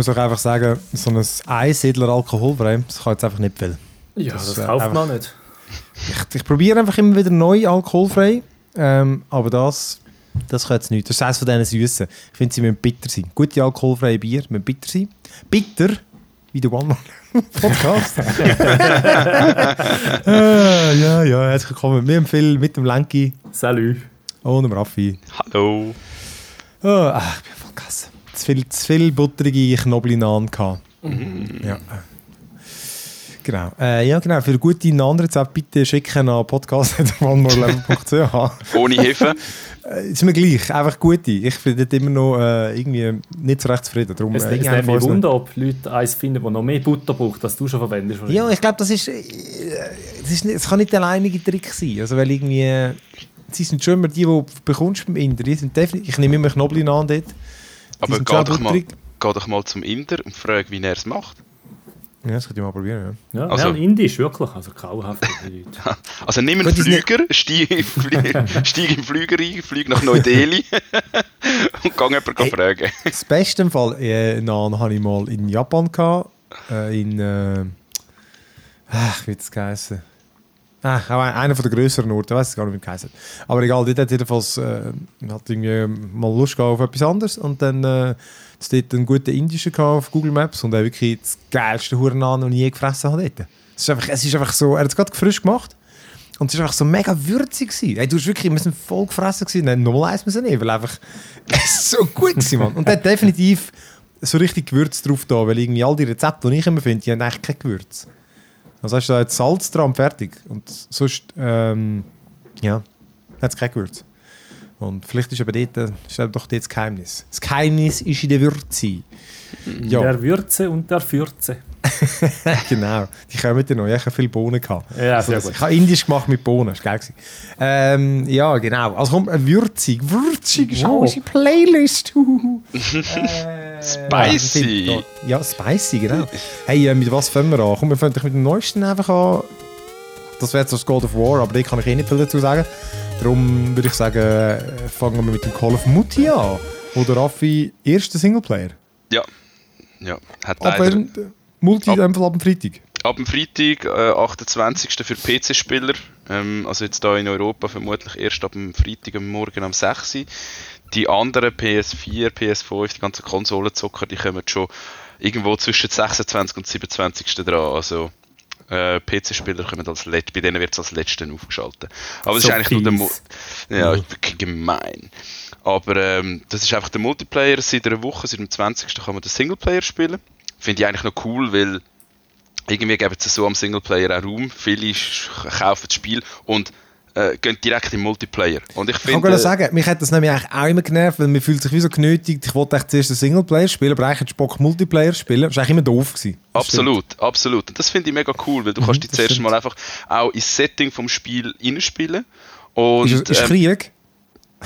Ich muss auch einfach sagen, so ein Einsiedler alkoholfrei, das kann jetzt einfach nicht viel. Ja, Das, das, kauft einfach- man nicht. Ich, ich probiere einfach immer wieder neu alkoholfrei, ähm, aber das, das kann jetzt nicht. Das ist eines von diesen Süßen. Ich finde, sie müssen bitter sein. Gute alkoholfreie Bier müssen bitter sein. Bitter, wie der One Man Podcast. äh, ja, ja, herzlich willkommen. Wir empfehlen mit dem Lenki Salut. und dem Raffi. Hallo. Oh, ach, ich bin voll gegessen. Zu viel, zu viel butterige Knoblauchnahen gehabt. Ja. Genau. Äh, ja, genau. Für gute Nahenrezepte bitte schicken an podcast.onemorelevel.ch. Ohne Hefe. Äh, ist mir gleich. Einfach gute. Ich bin dort immer noch äh, irgendwie nicht so recht zufrieden. Darum, Es, äh, nimmt von mich Wunder, ob Leute eins finden, das noch mehr Butter braucht, als du schon verwendest. Ja, ich glaube, das ist, äh, das ist nicht, das kann nicht der alleinige Trick sein. Also, weil irgendwie, äh, sie sind schon immer die, die du bekommst beim Inder. Die sind definitiv, ich nehme immer Knoblauchnahen dort. Aber geh doch, mal, geh doch mal zum Inder und frag, wie er es macht. Ja, das könnte ich mal probieren. Ja. Ja, Also- also, Indisch, wirklich. Also grauhaft. Also nimm einen Flüger, steig, im Flüger ein, flieg nach Neu-Delhi und geh jemanden Hey. fragen. Das beste im Fall, äh, Naan hatte ich mal in Japan. Gehabt, äh, in. Äh, ach, wie es geheißen? Ah, auch ein- einer von der grösseren Orte, weiß gar nicht, wie es. Aber egal, dort hat jedenfalls äh, hat irgendwie mal Lust auf etwas anderes. Und dann äh, hat dort einen guten indischen auf Google Maps und er wirklich das geilste Hurennan, das ich je gefressen habe. Es ist einfach, es ist einfach so, er hat es gerade frisch gemacht. Und es war einfach so mega würzig. Hey, du hast wirklich, wir sind voll gefressen. Gewesen. Nein, nochmal eins müssen nicht, weil einfach es so gut war, Mann. Und der hat definitiv so richtig Gewürz drauf da, weil irgendwie all die Rezepte, die ich immer finde, die haben eigentlich kein Gewürz. Also hast du da jetzt Salz dran, fertig. Und sonst, ähm, ja, hat es kein Gewürz. Und vielleicht ist aber dort, äh, ist eben doch dort das Geheimnis. Das Geheimnis ist in der Würze. Ja, Der Würze und der Fürze. genau. Die kommen dann noch. Ich habe viele Bohnen gehabt. Ja, Also, sehr das- gut. ich habe indisch gemacht mit Bohnen, das war geil. gewesen. Ähm, ja, genau. Also kommt ein würzig, würzig auch unsere Playlist. Äh, Spicy. Ja, spicy, genau. Hey, äh, mit was fangen wir an? Komm, wir fangen mit dem neuesten einfach an. Das wäre jetzt das God of War, aber da kann ich eh nicht viel dazu sagen. Darum würde ich sagen, äh, fangen wir mit dem Call of Mutti an. Oder Raffi, erster Singleplayer. Ja. Ja, hat Aber leider äh, Multi Ab- in dem Fall ab dem Freitag. ab dem Freitag, äh, 28. für PC-Spieler. Ähm, also jetzt hier in Europa vermutlich erst ab dem Freitag am Morgen um 6 Uhr. Die anderen PS4, PS5, die ganzen Konsolenzocker, die kommen schon irgendwo zwischen 26 und 27. dran. Also äh, PC-Spieler kommen als Let bei denen wird es als letzten aufgeschaltet. Aber das So ist eigentlich nur der Mo fies. Ja, wirklich gemein. Aber ähm, das ist einfach der Multiplayer. Seit einer Woche, seit dem 20. kann man den Singleplayer spielen. Finde ich eigentlich noch cool, weil irgendwie geben sie so am Singleplayer auch Raum. Viele kaufen das Spiel und äh, gehen direkt im Multiplayer. Und ich Ich kann finde, gerade sagen, mich hat das nämlich eigentlich auch immer genervt, weil man fühlt sich wie so genötigt, ich wollte echt zuerst einen Singleplayer spielen, aber eigentlich hätte ich Bock Multiplayer spielen. Das war eigentlich immer doof. Gewesen. Absolut, absolut. Und das finde ich mega cool, weil du kannst dich zuerst stimmt. mal einfach auch ins Setting vom Spiel reinspielen. stimmt. Und, Ist, ist ähm, Krieg?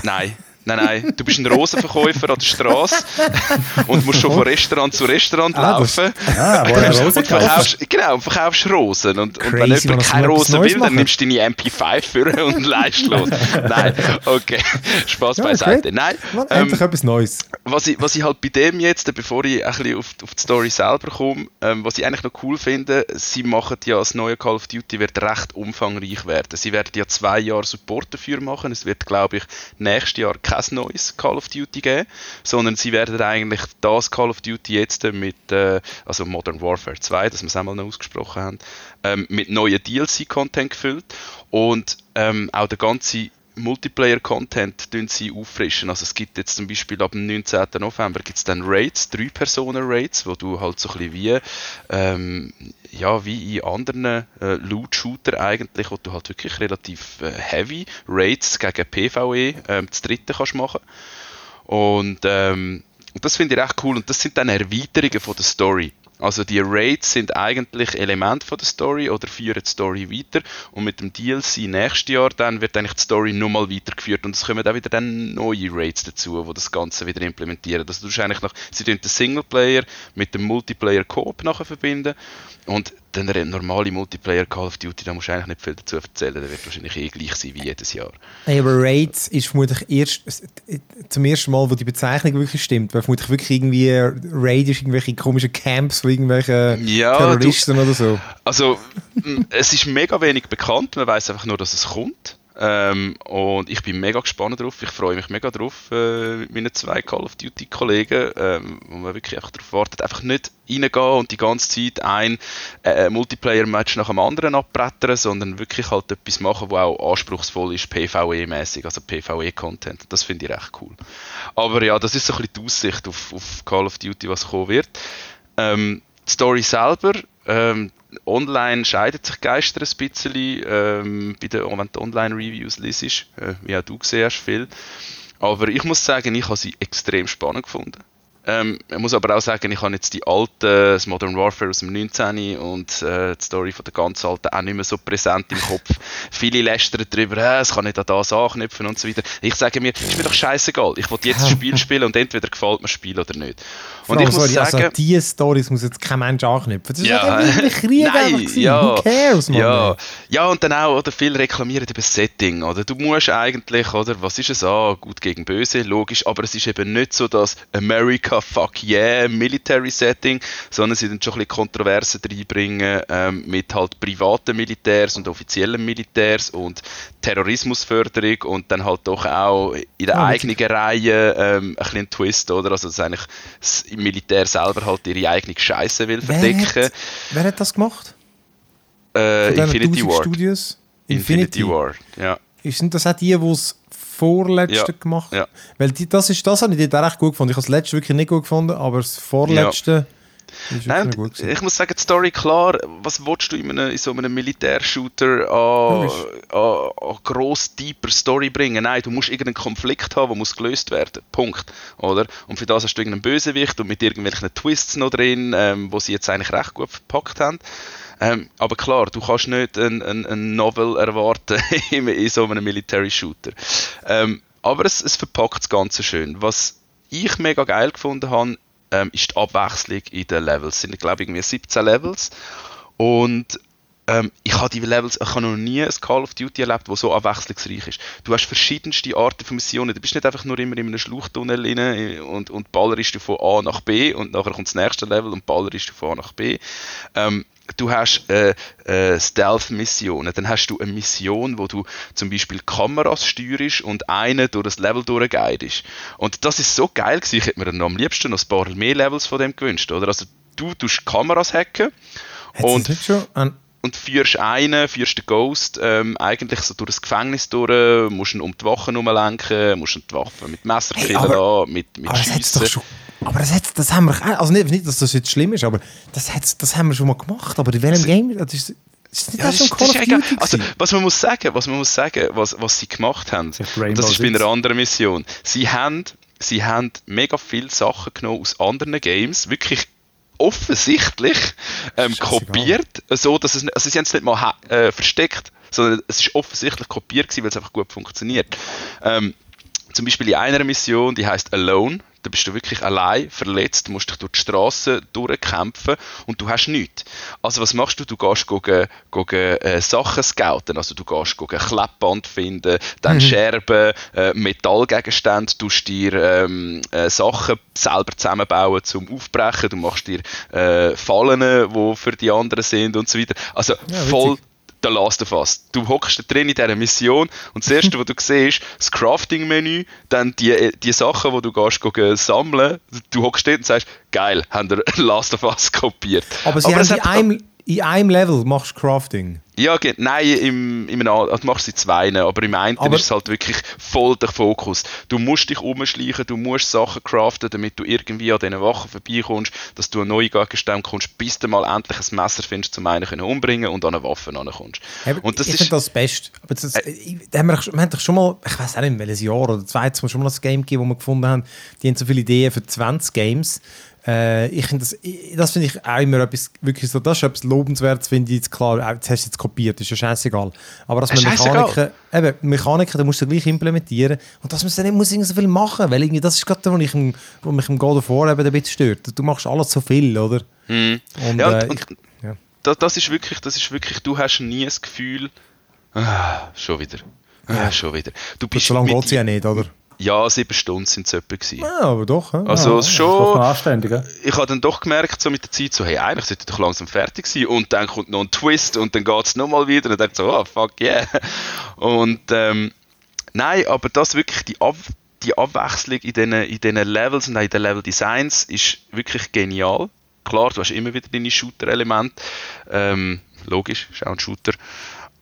Nein, nein, nein. Du bist ein Rosenverkäufer an der Straße und musst schon von Restaurant zu Restaurant Ah, das- laufen. Ah, wo er und Rosen verkaufst, genau, und verkaufst Rosen. Und, und wenn jemand man, keine Rosen will, dann nimmst du deine MP5 für und leist los. Nein, okay. Spaß Ja, beiseite. great. Nein, ähm, endlich etwas Neues. was ich, was ich halt bei dem jetzt, bevor ich ein bisschen auf, auf die Story selber komme, ähm, was ich eigentlich noch cool finde, sie machen ja das neue Call of Duty wird recht umfangreich werden. Sie werden ja zwei Jahre Support dafür machen. Es wird, glaube ich, nächstes Jahr kein neues Call of Duty geben, sondern sie werden eigentlich das Call of Duty jetzt mit, äh, also Modern Warfare 2, dass wir es einmal noch ausgesprochen haben, ähm, mit neuen DLC-Content gefüllt. Und ähm, auch der ganze Multiplayer-Content sie auffrischen. Also es gibt jetzt zum Beispiel ab dem 19. November gibt es dann Raids, drei Personen-Raids, wo du halt so ein bisschen wie, ähm, ja, wie in anderen äh, Loot-Shooter eigentlich, wo du halt wirklich relativ äh, heavy Raids gegen PvE ähm, das dritte kannst machen. Und ähm, und das finde ich recht cool und das sind dann Erweiterungen von der Story. Also die Raids sind eigentlich Elemente von der Story oder führen die Story weiter. Und mit dem DLC nächstes Jahr dann wird eigentlich die Story nochmal weitergeführt. Und es kommen auch wieder dann neue Raids dazu, wo das Ganze wieder implementieren. Also du eigentlich noch, sie den Singleplayer mit dem Multiplayer Coop nachher verbinden. Und der normale Multiplayer Call of Duty, da musst du eigentlich nicht viel dazu erzählen, der wird wahrscheinlich eh gleich sein wie jedes Jahr. Hey, aber Raids ist vermutlich erst zum ersten Mal, wo die Bezeichnung wirklich stimmt, weil vermutlich wirklich irgendwie Raid ist irgendwelche komischen Camps von irgendwelchen Ja, Terroristen oder so. Also, es ist mega wenig bekannt, man weiß einfach nur, dass es kommt. Ähm, und ich bin mega gespannt drauf. Ich freue mich mega drauf äh, mit meinen zwei Call of Duty Kollegen, ähm, wo man wirklich einfach darauf wartet, einfach nicht reingehen und die ganze Zeit ein äh, Multiplayer-Match nach dem anderen abbrettern, sondern wirklich halt etwas machen, was auch anspruchsvoll ist, PvE-mäßig, also PvE-Content. Das finde ich recht cool. Aber ja, das ist so ein bisschen die Aussicht auf, auf Call of Duty, was kommen wird. Ähm, die Story selber, ähm, online scheidet sich Geister ein bisschen, ähm, bei den, wenn du Online-Reviews liest, äh, wie auch du gesehen hast, viel. Aber ich muss sagen, ich habe sie extrem spannend gefunden. Ähm, ich muss aber auch sagen, ich habe jetzt die alten, das Modern Warfare aus dem 19. und äh, die Story von der ganz alten auch nicht mehr so präsent im Kopf. Viele lästern darüber, äh, es kann nicht an das anknüpfen und so weiter. Ich sage mir, ist mir doch scheißegal. Ich will jetzt ein Spiel spielen und entweder gefällt mir das Spiel oder nicht. Und ich muss sorry, sagen, also diese Storys muss jetzt kein Mensch anknüpfen. Das ist Ja. ein Krieg Nein, ja. Who cares, man? Ja, ja, und dann auch, oder viele reklamieren über das Setting, oder? Du musst eigentlich, oder, was ist es an? Gut gegen böse, logisch, aber es ist eben nicht so das America fuck yeah Military Setting, sondern sie dann schon ein bisschen Kontroversen reinbringen, ähm, mit halt privaten Militärs und offiziellen Militärs und Terrorismusförderung und dann halt doch auch in der Ja, eigenen Reihe ähm, ein bisschen Twist, oder? Also, dass eigentlich das Militär selber halt ihre eigene Scheiße will Wer verdecken. hat, wer hat das gemacht? Äh, Infinity 1000 Ward. Studios? Infinity Ward, ja. Sind das auch die, die es vorletzte Ja, gemacht ja. Weil die, das, ist, das habe ich dort recht gut gefunden. Ich habe das letzte wirklich nicht gut gefunden, aber das vorletzte ist Nein, gut gewesen. ich muss sagen, die Story klar, was willst du in, einem, in so einem Militärshooter an, an, an gross, deeper Story bringen? Nein, du musst irgendeinen Konflikt haben, der muss gelöst werden. Punkt. Oder? Und für das hast du irgendeinen Bösewicht und mit irgendwelchen Twists noch drin, ähm, wo sie jetzt eigentlich recht gut verpackt haben. Ähm, aber klar, du kannst nicht ein, ein, Novel erwarten in, in so einem Military Shooter. Ähm, aber es, es verpackt das Ganze schön. Was ich mega geil gefunden habe, ähm, ist die Abwechslung in den Levels. Es sind, glaube ich, irgendwie 17 Levels. Und ähm, ich habe die Levels, ich habe noch nie ein Call of Duty erlebt, das so abwechslungsreich ist. Du hast verschiedenste Arten von Missionen. Du bist nicht einfach nur immer in einem Schluchttunnel rein und, und ballerst du von A nach B und nachher kommt das nächste Level und ballerst du von A nach B. Ähm, du hast äh, äh, Stealth-Missionen. Dann hast du eine Mission, wo du zum Beispiel Kameras steuerst und eine durch das Level durchguidest. Und das ist so geil gewesen. Ich hätte mir noch am liebsten noch ein paar mehr Levels von dem gewünscht. Oder? Also du tust Kameras hacken Hat und nicht schon an, und führst einen, führst den Ghost ähm, eigentlich so durch das Gefängnis durch, musst ihn um die Wachen herumlenken, musst ihn die Waffen mit Messer Hey, aber- lassen, mit, mit aber das Schiessen. schon. Aber das, hat's, das haben wir also nicht, nicht, dass das jetzt schlimm ist, aber das, hat's, das haben wir schon mal gemacht. Aber in welchem Game? Das ist, ist Ja, das das schon ist, das ist egal. Also, was man muss sagen, was man muss sagen, was, was sie gemacht haben, Das ist das bei einer anderen Mission. Sie haben, sie haben mega viele Sachen genommen aus anderen Games, wirklich offensichtlich ähm, kopiert, so dass es, also sie haben es nicht mal äh, versteckt, sondern es ist offensichtlich kopiert gewesen, weil es einfach gut funktioniert. Ähm, zum Beispiel in einer Mission, die heißt Alone. Da bist du wirklich allein, verletzt, musst dich durch die Straße durchkämpfen und du hast nichts. Also was machst du? Du gehst gucken, gucken, äh, Sachen scouten, also du gehst gucken, Kleppband finden, dann Scherben, äh, Metallgegenstände, du dir ähm, äh, Sachen selber zusammenbauen zum Aufbrechen, du machst dir äh, Fallen, die für die anderen sind und so weiter. Also Ja, voll. The Last of Us. Du hockst da drin in dieser Mission und das erste, was du siehst, das Crafting-Menü, dann die, die Sachen, die du gehst, gehen sammeln. Du hockst dort und sagst, geil, haben wir Last of Us kopiert. Aber sie es haben in einem, in einem Level machst du Crafting. Ja, nein, im, im, also du machst sie zwei, aber im einen Aber- ist es halt wirklich voll der Fokus. Du musst dich umschleichen, du musst Sachen craften, damit du irgendwie an diesen Wachen vorbeikommst, dass du an neue Gegenstände kommst, bis du mal endlich ein Messer findest, zum einen können umbringen und an eine Waffe rankommst. Eben, Und das ich ist... finde das Beste. Aber das, ich- da haben wir, wir haben doch schon mal, ich weiß auch nicht, welches Jahr oder zweites Mal schon mal ein Game gegeben, wo wir gefunden haben, die haben so viele Ideen für 20 Games. Äh, ich finde das, das finde ich auch immer etwas, wirklich so, das ist etwas Lobenswertes, finde ich jetzt klar, jetzt hast du es jetzt kopiert, ist ja scheißegal. Aber dass man. Mechaniken, eben, Mechaniken, da musst du gleich implementieren und dass man es dann nicht muss so viel machen, weil irgendwie, das ist gerade, wo, ich im, wo mich im God of War eben ein bisschen stört. Du machst alles so viel, oder? Mhm. Und, Ja, äh, und- ich, ja. das, das ist wirklich, das ist wirklich, du hast nie das Gefühl, ah, schon wieder, ah, schon wieder. Du bist so lange geht sie ja nicht, oder? Ja, sieben Stunden sind es etwa gewesen. Ja, aber doch. Ja. Also ja. Doch schon, anständig, ja? ich habe dann doch gemerkt, so mit der Zeit, so, hey, eigentlich sollte doch langsam fertig sein. Und dann kommt noch ein Twist und dann geht es nochmal wieder und dann so, oh, fuck yeah. Und ähm, nein, aber das wirklich, die, Ab die Abwechslung in diesen in diesen Levels und auch in den Level-Designs ist wirklich genial. Klar, du hast immer wieder deine Shooter-Elemente. Ähm, logisch, ist auch ein Shooter.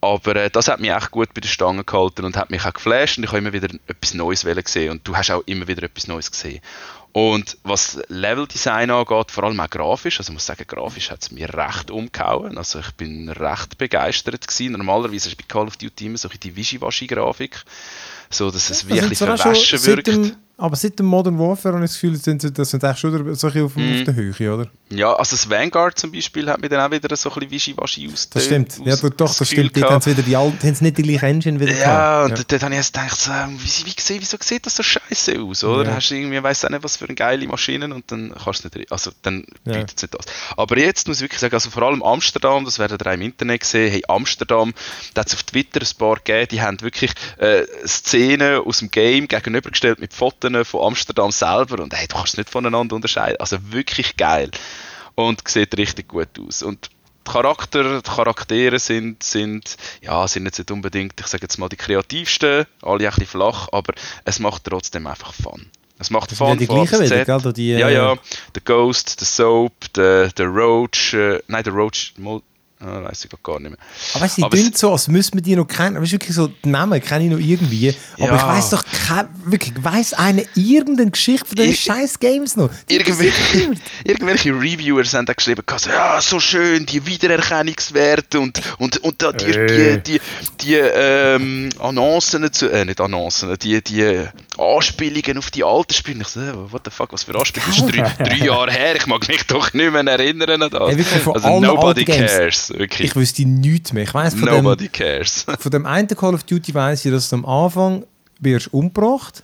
Aber äh, das hat mich echt gut bei der Stange gehalten und hat mich auch geflasht und ich habe immer wieder etwas Neues sehen und du hast auch immer wieder etwas Neues gesehen. Und was Leveldesign angeht, vor allem auch grafisch, also ich muss sagen, grafisch hat es mir recht umgehauen. Also ich bin recht begeistert gewesen. Normalerweise ist bei Call of Duty immer so die Wischiwaschi-Grafik, so dass es wirklich auch verwaschen wirkt. seit dem, aber seit dem Modern Warfare habe ich das Gefühl, sind sie, das sind eigentlich schon so ein auf, Mhm. auf der Höhe, oder? Ja, also das Vanguard zum Beispiel hat mir dann auch wieder so ein bisschen Wischiwaschi aus Das stimmt. Ja, aus- doch, doch, das das stimmt. Dort gehabt. haben sie wieder die alten, haben sie nicht die gleiche Engine wieder Ja, und gehabt. dort habe ich erst gedacht, so, ähm, wie, wie, wie, wieso sieht das so scheiße aus, oder? Ja. Hast du irgendwie, weiss auch nicht, was für eine geile Maschinen und dann kannst du nicht, also dann Ja. bietet es nicht das. Aber jetzt muss ich wirklich sagen, also vor allem Amsterdam, das werdet ihr auch im Internet gesehen, hey, Amsterdam, da hat es auf Twitter ein paar gegeben, die haben wirklich äh, Szenen aus dem Game gegenübergestellt mit Fotos von Amsterdam selber und hey, du kannst es nicht voneinander unterscheiden, also wirklich geil. Und sieht richtig gut aus. Und die Charakter, die Charaktere sind, sind, ja, sind jetzt nicht unbedingt, ich sage jetzt mal, die kreativsten, alle ein bisschen flach, aber es macht trotzdem einfach Fun. Es macht Das Fun die gleichen wieder, gell? Die, Ja, äh, ja, der Ghost, der Soap, der, der Roach, äh, nein, der Roach, ah, weiß ich gar nicht mehr. Aber weißt du, Aber die so, als müsste man die noch kennen. Weißt du, wirklich so, die Namen kenne ich noch irgendwie. Aber Ja. ich weiß doch kein, wirklich, weiss eine irgendeine Geschichte von diesen scheiß Games noch? Irgendwelche, irgendwelche Reviewers haben da geschrieben, ja, so schön, die Wiedererkennungswerte und, und, und da die, Äh. die, die, die ähm, Annoncen, zu, äh, nicht Annoncen, die, die Anspielungen auf die alten Spiele. Ich so, äh, what the fuck, was für Anspielungen? Das ist drei, drei Jahre her, ich mag mich doch nicht mehr erinnern an das. Hey, wirklich also nobody cares, wirklich. Ich wüsste nichts mehr. Ich weiss von dem, Nobody cares. von dem einen Call of Duty weiss ich, dass du am Anfang wirst umgebracht.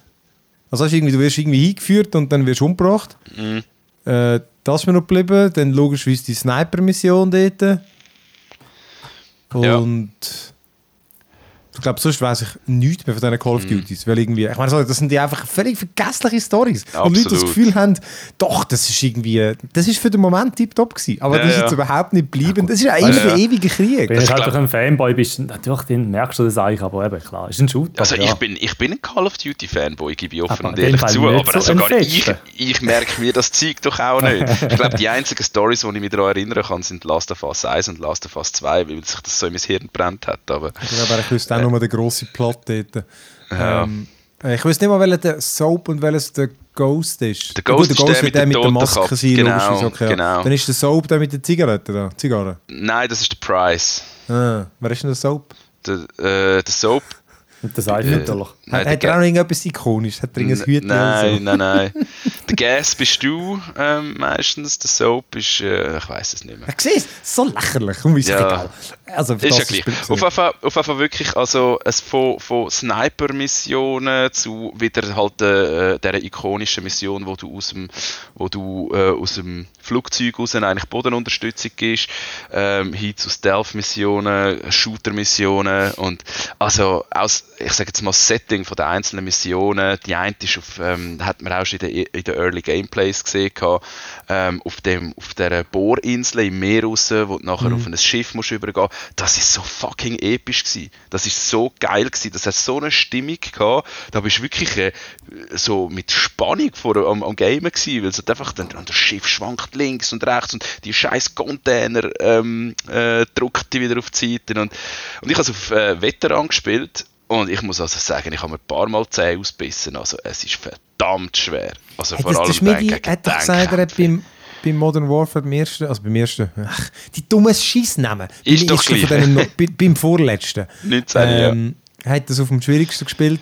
Also hast du irgendwie, du wirst irgendwie hingeführt und dann wirst du umgebracht. Mhm. Äh, das ist mir noch geblieben. Dann logischerweise die Sniper-Mission dort. Ja. Ich glaube, sonst weiß ich nichts mehr von diesen Call of Mhm. Duties. Weil irgendwie, ich meine, das sind die einfach völlig vergessliche Stories. Und Leute das. Gefühl haben, doch, das ist irgendwie, das ist für den Moment tiptop gewesen. Aber Ja, das ist ja. jetzt überhaupt nicht geblieben. Das ist eigentlich Ja. ein ewiger Krieg. Wenn du ich halt ein Fanboy bist, natürlich dann merkst du das eigentlich, aber eben, klar, ist ein Shooter. Also ja. ich, bin, ich bin ein Call of Duty Fanboy, gebe ich offen Aber und ehrlich zu, aber so sogar ein ich, ich merke mir das Zeug doch auch nicht. Ich glaube, die einzigen Stories, die ich mich daran erinnern kann, sind Last of Us 1 und Last of Us 2, weil sich das so in mein Hirn brennt hat. Aber Ja, aber ich wüsste auch nur den grossen Plot dort. Ja. Ähm, ich wüsste nicht mal, welcher der Soap und welches der Ghost ist. Der Ghost ist der wird mit der dem mit der Maske Totenkopf. sein, Genau, logischerweise, okay, genau. Dann ist der Soap der mit den Zigaretten da. Zigarren. nein, das ist der Price. Ah, wer ist denn der Soap? Der, äh, der Soap. Und das Eifen natürlich. Nein, hat der er auch irgendetwas Ikonisches? Hat er irgendein Hütchen Nein, so? nein, nein. Der Gas bist du ähm, meistens, der Soap ist, äh, ich weiß es nicht mehr. Sehe es, so lächerlich. Komm, ist Ja. egal. Also, Ist ja gleich. Auf jeden Fall, auf jeden Fall wirklich, also es von, von Sniper-Missionen zu wieder halt äh, dieser ikonischen Mission, wo du aus dem, wo du äh, aus dem Flugzeug raus eigentlich Bodenunterstützung gibst, ähm, hin zu Stealth-Missionen, Shooter-Missionen und also aus, ich sage jetzt mal das Setting von den einzelnen Missionen, die eine ist auf, ähm, hat man auch schon in den in den Early Gameplays gesehen, ähm, auf, dem, auf dieser Bohrinsel im Meer raus, wo du nachher auf ein Schiff musst übergehen das ist so fucking episch gewesen. Das ist so geil gewesen. Das hat so eine Stimmung gehabt. Da bist du wirklich äh, so mit Spannung vor, am, am Gamen gewesen, weil es einfach dann, das Schiff schwankt links und rechts und die scheiß Container ähm, äh, drückt die wieder auf die Seite und, und ich habe es auf äh, Veteran gespielt und ich muss also sagen, ich habe mir ein paar Mal Zähne ausbissen. Also es ist verdammt schwer. Also Hat vor allem Schmidi hat doch gesagt, er hat beim, beim Modern Warfare beim ersten, also beim ersten, ach, die dummen Scheissnamen. Ist Beim doch ersten von gleich. denen beim vorletzten. 19, ja. ähm, hat das auf dem schwierigsten gespielt.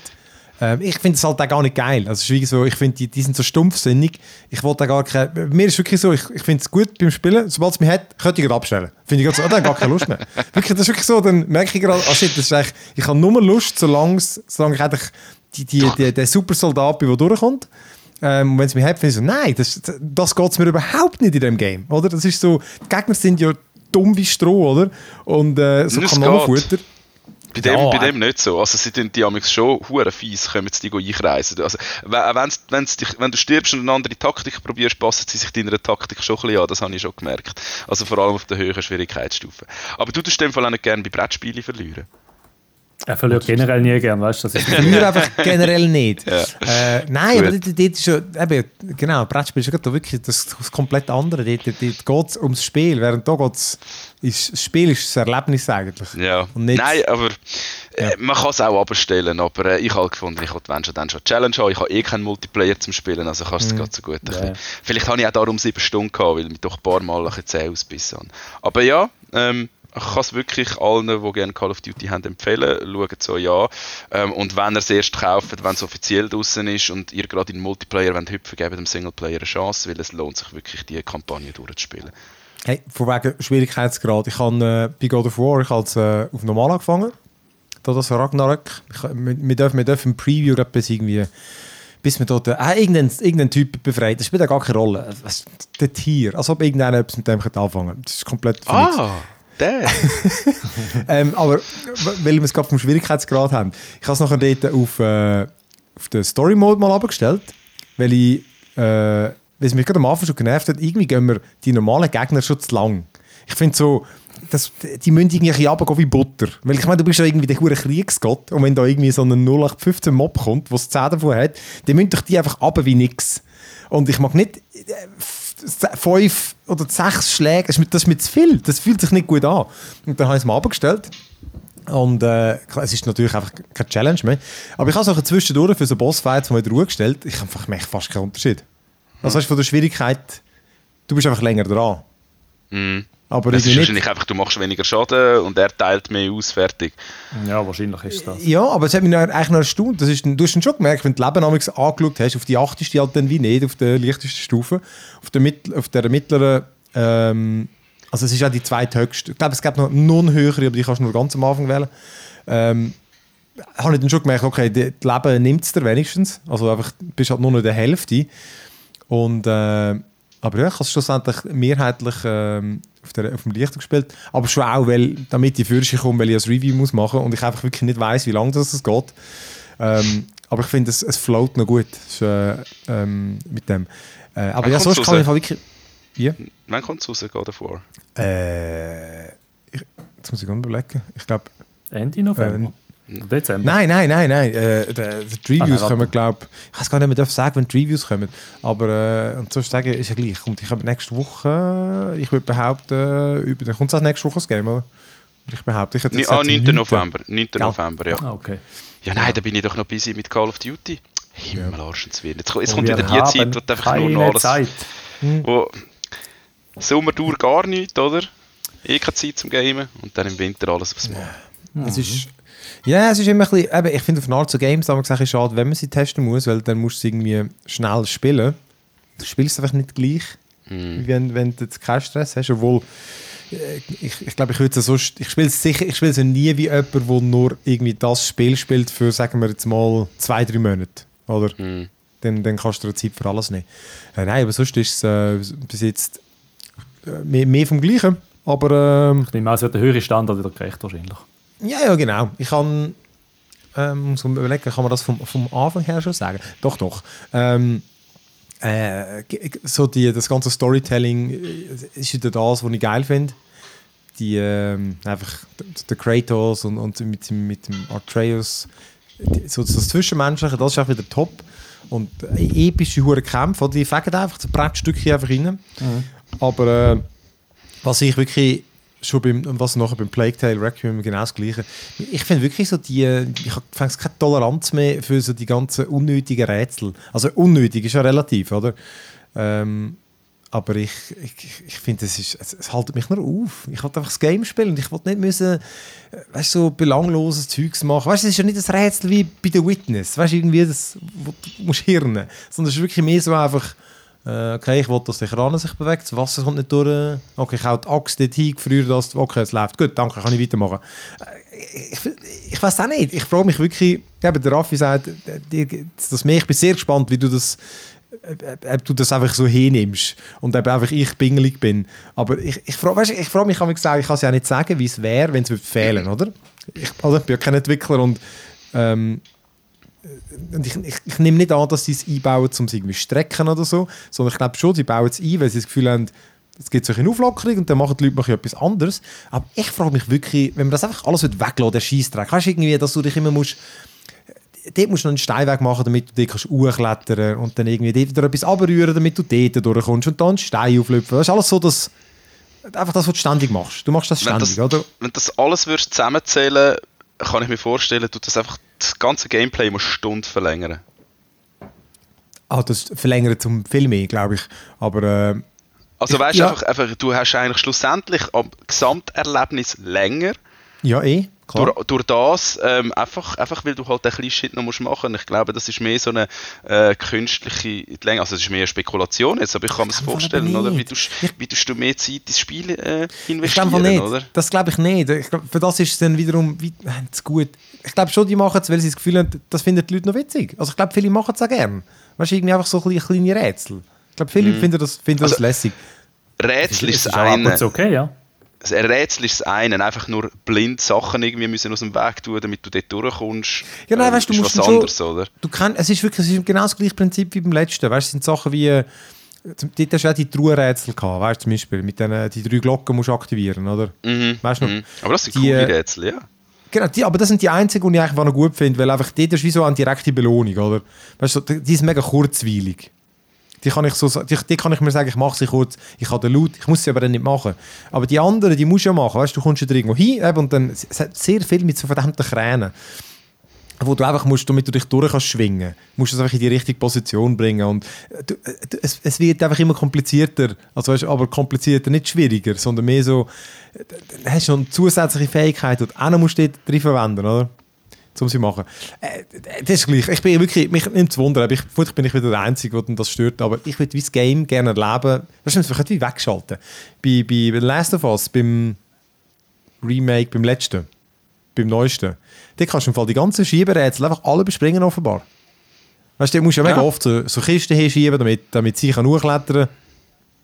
Ähm, ich finde es halt auch gar nicht geil. Also, es so, ich finde, die, die sind so stumpfsinnig. Ich wollte gar keine. Mir ist wirklich so, ich, ich finde es gut beim Spielen. Sobald es mich hat, könnte ich abstellen. Finde ich gerade so, ah, dann gar keine Lust mehr. wirklich, das ist wirklich so, dann merke ich gerade, ah shit, das ist eigentlich, ich habe nur Lust, solange, solange ich eigentlich die, die, die, der Supersoldat bin, der durchkommt. Ähm, und wenn es mich hat, finde ich so, nein, das, das geht mir überhaupt nicht in dem Game. Oder? Das ist so, die Gegner sind ja dumm wie Stroh, oder? Und äh, so Kanonenfutter. Bei dem, Ja, bei dem nicht so. Also sie tun die amigs schon hure fies, kommen sie die einkreisen. Also wenn, wenn's, wenn's dich, wenn du stirbst und eine andere Taktik probierst, passen sie sich deiner Taktik schon ein bisschen an. Das habe ich schon gemerkt. Also vor allem auf der höheren Schwierigkeitsstufe. Aber du tust in dem Fall auch nicht gerne bei Brettspielen verlieren. Er verliert generell nie gern, weißt du? Das ist einfach generell nicht. Ja. Äh, nein, Gut. aber dort, dort ist ja, eben, genau, Brettspiel ist ja gerade wirklich das, das komplett andere. Dort, dort geht es ums Spiel, während da geht's, ist, das Spiel ist das Erlebnis eigentlich. Ja. Und nicht- Nein, aber äh, Ja. man kann es auch abstellen. Aber äh, ich habe gefunden, ich wollte wenn schon dann schon eine Challenge haben. Ich habe eh keinen Multiplayer zum Spielen, also kannst du es gerade so gut. Ja. Vielleicht habe ich auch darum sieben Stunden gehabt, weil ich mich doch ein paar Mal ein bisschen zäh ausbissen. Aber ja, ähm, ich kann es wirklich allen, die gerne Call of Duty haben, empfehlen. Schaut so ja. Ähm, und wenn ihr es erst kauft, wenn es offiziell draußen ist und ihr gerade in den Multiplayer wollt hüpfen, gebt dem Singleplayer eine Chance, weil es lohnt sich wirklich, die Kampagne durchzuspielen. Hey, von wegen Schwierigkeitsgrad. Ich habe äh, bei God of War ich äh, auf normal angefangen. Da das Ragnarök. Ich, wir, wir, dürfen, wir dürfen im Preview bis irgendwie bis wir dort äh, irgendeinen, irgendeinen Typ befreit. Das spielt ja gar keine Rolle. Was, der Tier. Als ob irgendeiner etwas mit dem anfangen könnte. Das ist komplett. Ah, der! Ähm, aber weil wir es gerade vom Schwierigkeitsgrad haben, ich habe es nachher dort auf, äh, auf den Story Mode mal abgestellt, weil ich, äh, weil es mich gerade am Anfang schon genervt hat, irgendwie gehen wir die normalen Gegner schon zu lang. Ich finde so, das, die müssen irgendwie runtergehen wie Butter. Weil ich meine, du bist ja irgendwie der hure Kriegsgott und wenn da irgendwie so ein 0815 Mob kommt, der 10 davon hat, dann müssen doch die einfach runter wie nix. Und ich mag nicht äh, fünf oder sechs Schläge, das ist, mir, das ist mir zu viel. Das fühlt sich nicht gut an. Und dann habe ich es mal abgestellt. Und äh, es ist natürlich einfach keine Challenge mehr. Aber ich habe es auch zwischendurch für so Bossfights mal wieder Ruhe gestellt. Ich einfach merke fast keinen Unterschied. Also hast du von der Schwierigkeit, du bist einfach länger dran. Mhm. Aber Das ist nicht. wahrscheinlich einfach, du machst weniger Schaden und er teilt mehr aus, fertig. Ja, wahrscheinlich ist das. Ja, aber es hat mich noch, eigentlich noch erstaunt. Das ist, du hast dann schon gemerkt, wenn du das Leben amigs angeschaut hast, auf die achteste halt dann wie nicht, auf der leichtesten Stufe, auf der, Mittl auf der mittleren, ähm, also es ist ja die zweithöchste. Ich glaube, es gibt noch non höhere, aber die kannst du nur ganz am Anfang wählen. Ähm, habe ich dann schon gemerkt, okay, das Leben nimmt es dir wenigstens. Also einfach, du bist halt nur noch in der Hälfte. Und, äh, aber ja, ich habe es schlussendlich mehrheitlich ähm, auf, der, auf dem Lichter gespielt. Aber schon auch, weil, damit ich für komme, weil ich ein Review muss machen und ich einfach wirklich nicht weiß, wie lange das es geht. Ähm, aber ich finde, es, es float noch gut es, äh, ähm, mit dem. Äh, aber Wann ja, sonst kann ich halt wirklich... Ja? Wann kommt es raus, God of War? Äh, ich, jetzt muss ich überlegen. Ich glaube... Ende November. Dezember. Nein, nein, nein, nein. Äh, die, die Reviews Ah, nein, kommen, glaube ich, weiß gar nicht, man darf sagen, wenn die Reviews kommen. Aber äh, und sonst sagen, ist ja gleich. Kommt, ich habe nächste Woche, ich würde behaupten, über, dann kommt es auch nächste Woche das Game, oder? Ich behaupte, ich hätte jetzt Ah, gesagt, 9. 9.. November. 9. Ja. November, ja. Ah, okay. Ja, nein, da bin ich doch noch busy mit Call of Duty. Himmelarschenswillen. Jetzt, jetzt Und kommt wieder die Zeit, wo du einfach nur noch alles... Zeit. Wo Sommertour gar nichts, oder? Eh keine Zeit zum Gamen und dann im Winter alles, was man macht. Es ist, ja, es ist immer ein bisschen, eben, ich finde auf so Games haben wir gesagt, ist schade, wenn man sie testen muss, weil dann musst du sie irgendwie schnell spielen. Du spielst einfach nicht gleich, wie wenn, wenn du jetzt keinen Stress hast, obwohl äh, ich, ich glaube, ich würde es sonst, ich spiele es sicher, ich spiele es nie wie jemand, der nur irgendwie das Spiel spielt für, sagen wir jetzt mal, zwei, drei Monate, oder? Mhm. Dann, dann kannst du dir Zeit für alles nehmen. Äh, nein, aber sonst ist es äh, bis jetzt äh, mehr, mehr vom Gleichen, aber ähm, Ich nehme an, es wird der höhere Standard wieder gerecht wahrscheinlich. Ja, ja, genau. Ich kann, ähm, muss man überlegen, kann man das vom, vom Anfang her schon sagen? Doch, doch. Ähm, äh, so die, das ganze Storytelling äh, ist wieder das, was ich geil finde. Die, ähm, einfach der Kratos und, und mit, mit dem Atreus, die- so das Zwischenmenschliche, das ist auch wieder top. Und äh, epische hure Kämpfe, die fegen einfach das Brettstückchen einfach rein. Aber äh, was ich wirklich schon beim, was nachher beim Plague Tale Requiem genau das Gleiche. Ich finde wirklich so die, ich habe keine Toleranz mehr für so die ganzen unnötigen Rätsel. Also unnötig ist ja relativ, oder? Ähm, aber ich, ich, ich finde, es, es, es haltet mich nur auf. Ich wollte einfach das Game spielen und ich wollte nicht müssen, äh, weißt, so belangloses Zeugs machen. Weißt, es ist ja nicht das Rätsel wie bei The Witness. Weißt, irgendwie das, wo du musst hirnen. Sondern es ist wirklich mehr so einfach, okay, ich will, dass der Kran sich bewegt, das Wasser kommt nicht durch. Okay, ich hau die Axt dort hin, gefriere das. Okay, es läuft. Gut, danke, kann ich weitermachen. Ich, ich weiß auch nicht. Ich frage mich wirklich, eben der Raffi sagt, das mehr, ich bin sehr gespannt, wie du das ob, du das einfach so hinnimmst und ob einfach ich pingelig bin. Aber ich, ich frage weißt, ich frag mich, ich kann es ja nicht sagen, wie es wäre, wenn es fehlen oder? Ich, also, ich bin ja kein Entwickler und, ähm, und ich, ich, ich nehme nicht an, dass sie es einbauen, um es irgendwie strecken oder so, sondern ich glaube schon, sie bauen es ein, weil sie das Gefühl haben, es gibt solche Auflockerung und dann machen die Leute mal etwas anderes. Aber ich frage mich wirklich, wenn man das einfach alles weglässt, der Scheissdreck, weißt du irgendwie, dass du dich immer musst, dort musst du noch einen Steinweg machen, damit du hochklettern kannst und dann irgendwie dort wieder etwas abrühren, damit du dort durchkommst und dann einen Stein auflüpfen. Das ist alles so, dass einfach das, was du ständig machst. Du machst das ständig, wenn das, oder? Wenn das alles würdest zusammenzählen kann ich mir vorstellen, du das einfach das ganze Gameplay eine Stunde verlängern. Ah, das verlängert zum viel mehr, glaube ich. Aber äh, also weißt ja. einfach, einfach, du hast eigentlich schlussendlich am Gesamterlebnis länger. Ja, eh. Klar. Durch, durch das, ähm, einfach, einfach weil du halt den kleinen Shit noch musst machen musst. Ich glaube, das ist mehr so eine äh, künstliche Länge. Also, es ist mehr eine Spekulation jetzt, aber ich kann mir das vorstellen, oder? Wie du, wie du mehr Zeit ins Spiel äh, investieren, ich nicht. oder? Das glaube ich nicht. Ich glaub, für das ist es dann wiederum wie, äh, gut. Ich glaube schon, die machen es, weil sie das Gefühl haben, das finden die Leute noch witzig. Also, ich glaube, viele machen es auch gerne. Weißt du, irgendwie einfach so ein kleine Rätsel. Ich glaube, viele mm. Leute finden das, finden also, das lässig. Rätsel ist, ist das eine. Ist okay, ja. Ein Rätsel ist das eine, einfach nur blind Sachen irgendwie müssen aus dem Weg tun, damit du dort durchkommst. Ja, nein, ähm, weißt, du musst was anderes, schon, oder? Du kannst, es ist wirklich es ist genau das gleiche Prinzip wie beim letzten. Weißt, es sind Sachen wie, äh, dort hast du auch die Truhenrätsel gehabt, weißt, zum Beispiel, mit den die drei Glocken musst du aktivieren, oder? Mhm, weißt du mhm. Aber das sind die, coole Rätsel, ja. Genau, die, aber das sind die einzigen, die ich eigentlich noch gut finde, weil einfach dort ist wie so eine direkte Belohnung, oder? Weißt du, die ist mega kurzweilig. Die kann ich, so, die, die kann ich mir sagen, ich mache sie kurz, ich habe den Laut, ich muss sie aber dann nicht machen. Aber die anderen, die musst du ja machen, weißt du, kommst ja irgendwo hin und dann, es hat sehr viel mit so verdammten Kränen wo du einfach musst, damit du dich durch kannst schwingen, musst du es einfach in die richtige Position bringen und äh, du, äh, du, es, es, wird einfach immer komplizierter, also weißt, aber komplizierter, nicht schwieriger, sondern mehr so, äh, du hast schon zusätzliche Fähigkeit, die du auch noch musst drin verwenden, oder? Um sie zu machen. Äh, das ist gleich. Ich bin wirklich, mich nimmt zu wundern, ich, ich bin nicht wieder der Einzige, der das stört, aber ich würde das Game gerne erleben. Das stimmt, ich wie wegschalten. Bei, bei, bei Last of Us, beim Remake, beim letzten, beim neuesten, da kannst du im Fall die ganzen Schieberätsel einfach alle überspringen offenbar. Weißt du, du musst ja, mega oft so, so Kisten hinschieben, damit, damit sie hochklettern kann.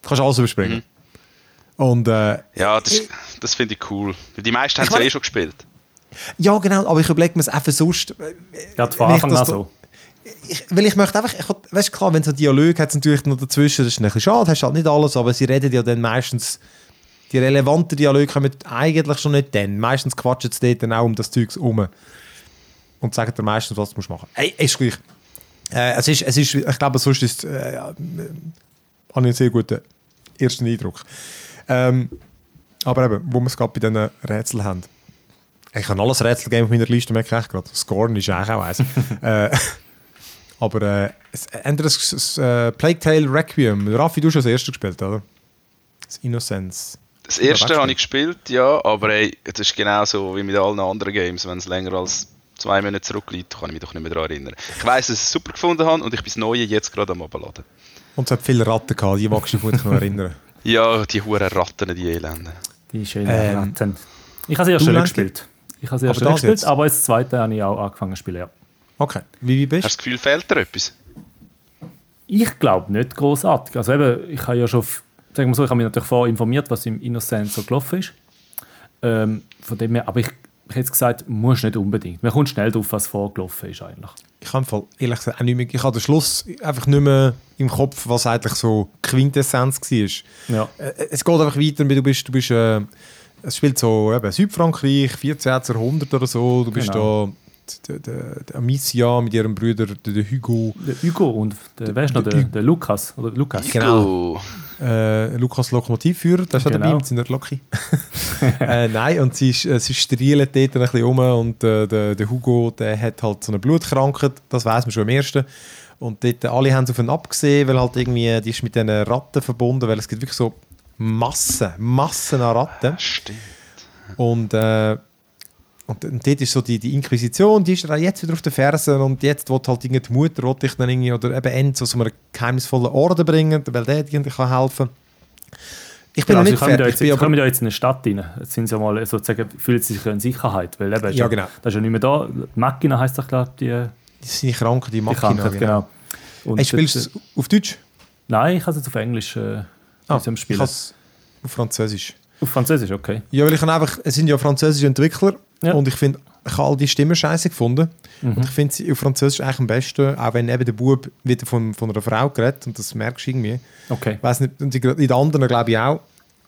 Du kannst alles überspringen. Mhm. Und, äh, ja, das, das finde ich cool. Die meisten haben es ja eh schon gespielt. Ja, genau, aber ich überlege mir es einfach sonst. Äh, ja, von Anfang an so. Ich, weil ich möchte einfach, ich, weißt klar, wenn es einen Dialog hat, natürlich noch dazwischen, das ist ein bisschen schade, hast halt nicht alles, aber sie reden ja dann meistens, die relevanten Dialoge kommen eigentlich schon nicht dann. Meistens quatschen sie dort dann auch um das Zeug um und sagen dir meistens, was du musst machen. Ey, ist gleich. Äh, es ist, es ist, ich glaube, sonst ist äh, ja, äh, habe ich einen sehr guten ersten Eindruck. Ähm, aber eben, wo wir es gerade bei diesen Rätseln haben. Ich habe alles Rätselgame auf meiner Liste, merke ich gerade. Scorn ist eigentlich auch eins. äh, aber äh, das, äh, Plague Tale Requiem. Raffi, du hast das erste gespielt, oder? Das Innocence. Das erste habe ich gespielt, ja, aber ey, das ist genauso wie mit allen anderen Games. Wenn es länger als zwei Monate zurückliegt, kann ich mich doch nicht mehr daran erinnern. Ich weiß, dass ich es super gefunden habe und ich bin das Neue jetzt gerade am Abladen. Und es hat viele Ratten gehabt, die magst du dich noch erinnern. Ja, die huren Ratten, die Elenden. Die schönen ähm, Ratten. Ich habe sie ja schon gespielt. Ich habe sie ja schon gespielt, jetzt? aber das zweite habe ich auch angefangen zu spielen, ja. Okay. Wie, wie bist du? Hast du das Gefühl, fehlt dir etwas? Ich glaube nicht großartig. Also eben, ich habe ja schon, sagen wir so, ich habe mich natürlich vorher informiert, was im Innocent so gelaufen ist. Ähm, von dem her, aber ich, ich hätte gesagt, muss nicht unbedingt. Man kommt schnell drauf, was vorgelaufen ist eigentlich. Ich habe ehrlich gesagt auch nicht mehr, ich habe den Schluss einfach nicht mehr im Kopf, was eigentlich so Quintessenz war. Ja. Äh, es geht einfach weiter, du bist, du bist äh, es spielt so eben Südfrankreich, 14. Jahrhundert oder so. Du bist genau. da der, der, der Amicia mit ihrem Bruder, der, der Hugo. Der Hugo und der, wer ist noch, der, der Lukas? Oder Lukas. Genau. Äh, Lukas Lokomotivführer, der ist genau. dabei mit seiner Loki. äh, nein, und sie, äh, sie strielen dort ein bisschen um und äh, der, der Hugo der hat halt so eine Blutkrankheit, das weiß man schon am ersten. Und dort, alle haben sie auf ihn abgesehen, weil halt irgendwie, die ist mit diesen Ratten verbunden, weil es gibt wirklich so Massen, Massen an Ratten. Stimmt. Und, äh, und, und dort ist so die, die Inquisition, die ist jetzt wieder auf den Fersen und jetzt wird halt die Mutter will dich dann irgendwie, oder eben Enzo zu einem geheimnisvollen Orden bringen, weil der irgendwie kann helfen ich bin genau, noch nicht fertig. Jetzt, jetzt kommen ja jetzt in eine Stadt rein. Jetzt sind sie mal sozusagen, fühlen sie sich in Sicherheit. Weil eben, ja, genau. Das ist ja nicht mehr da. Machina heisst doch, glaube ich, die... Das sind die Kranken, die Machina. Die Krankheit, genau. genau. Und Hey, spielst du es auf Deutsch? Nein, ich habe es jetzt auf Englisch äh, Ah, am ich Spielen. auf Französisch. Auf Französisch, okay. Ja, weil ich habe einfach, es sind ja französische Entwickler Ja. und ich finde, ich habe all die Stimmen scheiße gefunden. Mhm. Und ich finde sie auf Französisch eigentlich am besten, auch wenn eben der Bub wieder von, von einer Frau redet und das merkst du irgendwie. okay. Ich weiß nicht, und die- in den anderen glaube ich auch,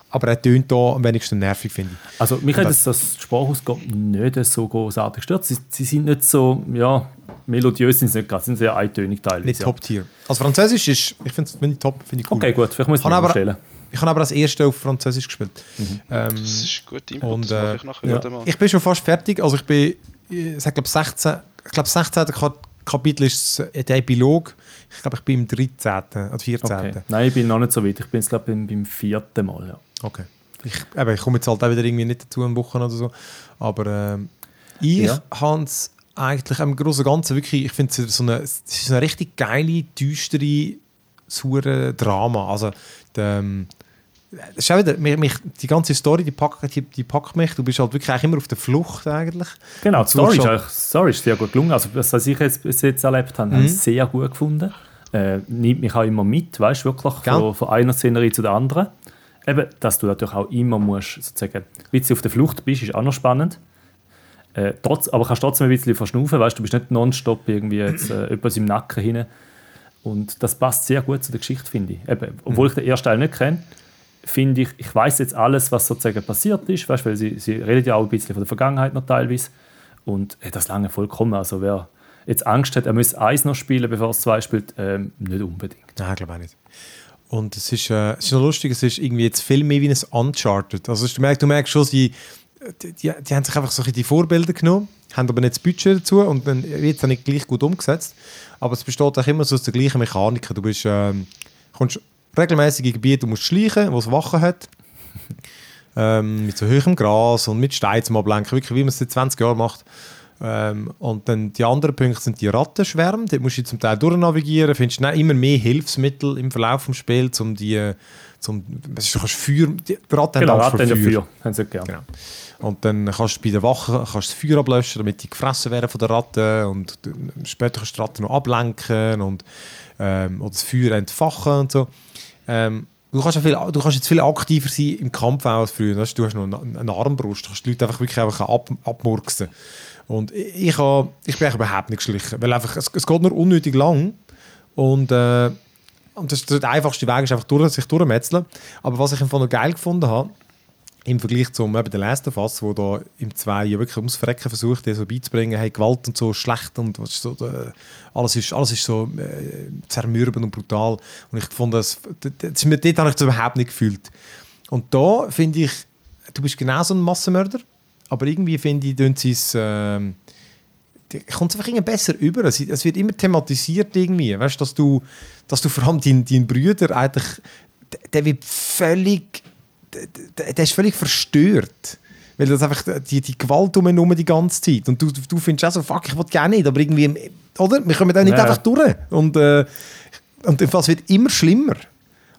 aber er tönt da am wenigsten nervig, finde ich. Also mich Und hat das- das Sprachausgabe nicht so großartig gestört. Sie, sie sind nicht so, ja, melodiös sind sie nicht gerade, sind sehr eintönig teilweise. Nicht ja. Top-Tier. Also Französisch ist, ich finde es find ich top, finde ich cool. Okay, gut, vielleicht muss ich aber- umstellen. Ich habe aber das erste auf Französisch gespielt. Ähm, Das ist gut Input, Und, das mache äh, ich nachher ja. mal. ich bin schon fast fertig. Also ich bin, ich sag, glaub, 16, ich glaube 16. Ka- Kapitel ist der Epilog. Ich glaube, ich bin im 13. oder 14. Okay. Nein, ich bin noch nicht so weit. Ich bin jetzt glaube beim, beim vierten Mal. Ja. Okay. Ich, eben, ich komme jetzt halt auch wieder irgendwie nicht dazu, eine Woche oder so. Aber ähm, ich Ja. habe es eigentlich im Großen und Ganzen wirklich, ich finde es so eine, es ist eine richtig geile, düstere, saure Drama. Also, der, ähm, ist auch wieder, mich, mich, die ganze Story, die packt, die, die packt mich. Du bist halt wirklich immer auf der Flucht eigentlich. Genau, die Story ist, eigentlich, Story ist sehr gut gelungen. Also, das, was ich jetzt bis jetzt erlebt habe, habe Mhm. ich sehr gut gefunden. Äh, nimmt mich auch immer mit, weißt du, wirklich Gell? von, von einer Szenerie zu der anderen. Eben, dass du natürlich auch immer musst, sozusagen, ein bisschen auf der Flucht bist, ist auch noch spannend. Äh, trotz, aber kannst trotzdem ein bisschen verschnaufen, weißt du, du bist nicht nonstop irgendwie jetzt äh, etwas im Nacken hinein. Und das passt sehr gut zu der Geschichte, finde ich. Eben, obwohl ich den ersten Teil nicht kenne, finde ich, ich weiß jetzt alles, was sozusagen passiert ist, weißt, weil sie, sie redet ja auch ein bisschen von der Vergangenheit noch teilweise. Und äh, das lange vollkommen. Also wer jetzt Angst hat, er muss eins noch spielen, bevor es zwei spielt, ähm, nicht unbedingt. Nein, ich glaube auch nicht. Und es ist, äh, es ist noch lustig, es ist irgendwie jetzt viel mehr wie ein Uncharted. Also du merkst, du merkst schon, sie, die, die, haben sich einfach so die Vorbilder genommen, haben aber nicht das Budget dazu und dann wird es dann nicht gleich gut umgesetzt. Aber es besteht auch immer so aus der gleichen Mechanik. Du bist, ähm, kommst regelmäßig in Gebiete, du musst schleichen, wo es Wachen hat. ähm, mit so hohem Gras und mit Steinen zum Ablenken, wirklich wie man es seit 20 Jahren macht. Ähm, und dann die anderen Punkte sind die Rattenschwärme. Dort musst du zum Teil durchnavigieren. Findest dann immer mehr Hilfsmittel im Verlauf des Spiels, um die, zum, was ist, du kannst Feuer, die Ratten Genau, haben Angst vor. Feuer. Nicht gern. Genau. Und dann kannst du bei den Wachen kannst das Feuer ablöschen, damit die gefressen werden von den Ratten. Und später kannst du die Ratten noch ablenken und ähm, das Feuer entfachen und so. Ähm, du, kannst ja viel, du kannst jetzt viel aktiver sein im Kampf als früher. Weißt, du hast noch eine, eine Armbrust, du kannst die Leute einfach wirklich einfach ab, abmurksen. Und ich, ich, habe- ich bin überhaupt nicht geschlichen, weil einfach, es, es geht nur unnötig lang. Und, äh, und das, der einfachste Weg ist einfach durch, sich durchmetzeln. Aber was ich einfach noch geil gefunden habe, im Vergleich zum eben der of Us, wo da im 2 ja wirklich ums Verrecken versucht, dir so beizubringen, hey, Gewalt und so schlecht und was so, äh, alles, ist, alles ist so äh, zermürbend und brutal. Und ich fand das, das, das, das, dort habe ich das überhaupt nicht gefühlt. Und da finde ich, du bist genauso ein Massenmörder, aber irgendwie finde ich, tun sie es, die- kommt es einfach irgendwie besser über. Es, es wird immer thematisiert irgendwie, weißt, dass du, dass du vor allem deinen dein Brüder eigentlich, der, der wird völlig, der, der, ist völlig verstört. Weil das einfach die, die Gewalt um ihn herum die ganze Zeit. Und du, du findest auch so, fuck, ich will gerne nicht, aber irgendwie, oder? Wir kommen da nicht Ja. einfach durch. Und, äh, und es wird immer schlimmer.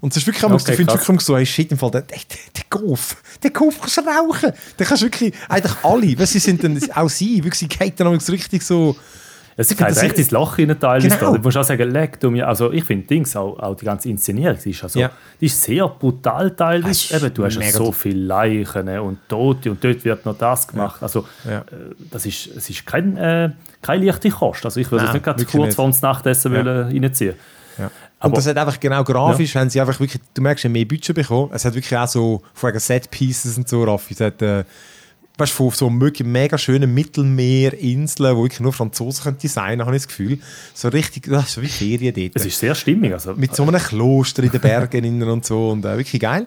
Und es ist wirklich, okay, du findest krass. wirklich so, hey, shit, im Fall, der, der, der Golf, der Golf kannst du rauchen. Der kannst wirklich, eigentlich alle, weil sie sind dann, auch sie, wirklich, sie gehen dann so richtig so, Es geht das echt ins Loch in teilweise. Genau. Du musst auch sagen, leck du mir. Also ich finde Dings, auch, auch die ganze Inszenierung, die ist, also, Ja. die ist sehr brutal teilweise. ist Eben, du hast ja so viele Leichen und Tote und dort wird noch das gemacht. Also Ja. äh, das ist, es ist kein, äh, keine leichte Kost. Also ich würde es nicht gerade kurz vor uns Nachtessen Ja. wollen reinziehen. Ja. Aber- und das hat einfach genau grafisch, haben sie einfach wirklich, du merkst, sie haben mehr Budget bekommen. Es hat wirklich auch so, wegen Set-Pieces und so, Raffi. Es hat, äh, weißt du, von so mega schönen Mittelmeerinseln, wo wirklich nur Franzosen können designen, habe ich das Gefühl. So richtig, das ist so wie Ferien dort. Es ist sehr stimmig. Also, mit so einem Kloster in den Bergen innen und so und äh, wirklich geil.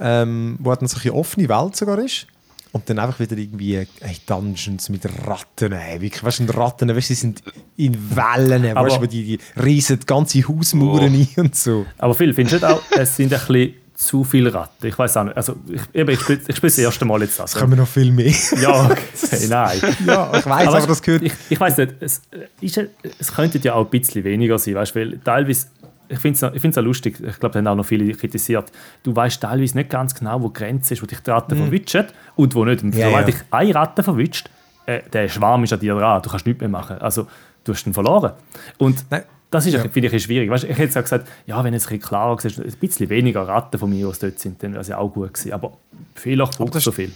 Ähm, wo dann so eine offene Welt sogar ist. Und dann einfach wieder irgendwie ey, Dungeons mit Ratten. Ey, wirklich, weißt du, Ratten, weißt, du, die sind in Wellen, Aber- weißt, du, die, die riesen die ganze Hausmauern ein und so. Aber Phil, findest du nicht auch, es sind ein bisschen zu viele Ratten? Ich weiß auch nicht. Also ich, eben, ich spiele ich spiele das erste Mal jetzt das. Es kommen noch viel mehr. Ja, okay, nein. ja, ich weiß, aber, weißt, das gehört. Ich, ich weiß nicht, es, äh, ist, es könnte ja auch ein bisschen weniger sein, weißt, weil teilweise, ich finde es ich find's auch lustig, ich glaube, da haben auch noch viele kritisiert, du weißt teilweise nicht ganz genau, wo die Grenze ist, wo dich die Ratte verwitscht und wo nicht. Und Mhm. Ja, sobald ja. dich eine Ratte verwitscht, äh, der Schwarm ist an dir dran, du kannst nichts mehr machen. Also, du hast ihn verloren. Und Nein, Das ist, Ja. finde ich, schwierig. Weißt, ich hätte auch gesagt, ja, wenn es ein bisschen klarer war, ein bisschen weniger Ratten von mir aus dort sind, dann wäre es ja auch gut gewesen. Aber vielleicht braucht es so viel.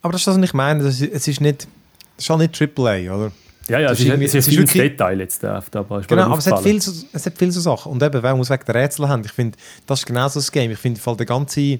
Aber das ist das, was ich meine. Das ist, es ist nicht, das ist halt nicht AAA, oder? Ja, ja, Das es ist ist, es ist ist wirklich- Detail jetzt. Da, da, aber ist Genau, aber es hat, viel so, es hat viele so Sachen. Und eben, wenn wir es wegen der Rätsel haben, ich finde, das ist genau so das Game. Ich finde, der ganze...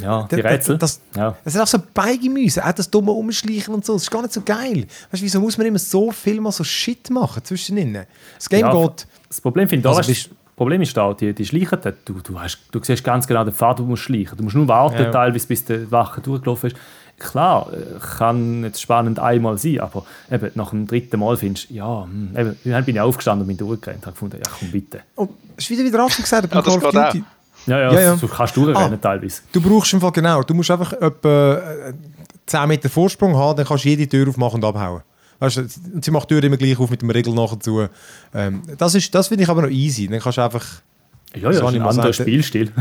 Ja, die Rätsel. Das, ja. es ist auch so Beigemüse, auch das dumme Umschleichen und so. Das ist gar nicht so geil. Weißt du, wieso muss man immer so viel mal so Shit machen zwischendrin? Das Game Ja, geht... Das Problem finde ich, Also da, das Problem ist da, die, die schleichen dort. Du, du, hast, du siehst ganz genau den Pfad, wo du musst schleichen. Du musst nur warten, Ja. teilweise, bis der Wache durchgelaufen ist. Klar, äh, kann jetzt spannend einmal sein, aber eben, nach dem dritten Mal findest du, ja, hm, eben, dann bin ich aufgestanden und bin durchgerannt und habe gefunden, ja komm bitte. Und es ist wieder wieder gesagt, beim Call of. Duty. Ja, ja, Ja, ja. du kannst durchrennen Ah. teilweise. Du brauchst im Fall genau, du musst einfach etwa äh, 10 Meter Vorsprung haben, dann kannst du jede Tür aufmachen und abhauen. Weißt du, und sie macht die Tür immer gleich auf mit dem Regel nachher zu. Ähm, das ist, das finde ich aber noch easy. Dann kannst du einfach, Ja, ja, das ist ein mal anderer sagen? Spielstil.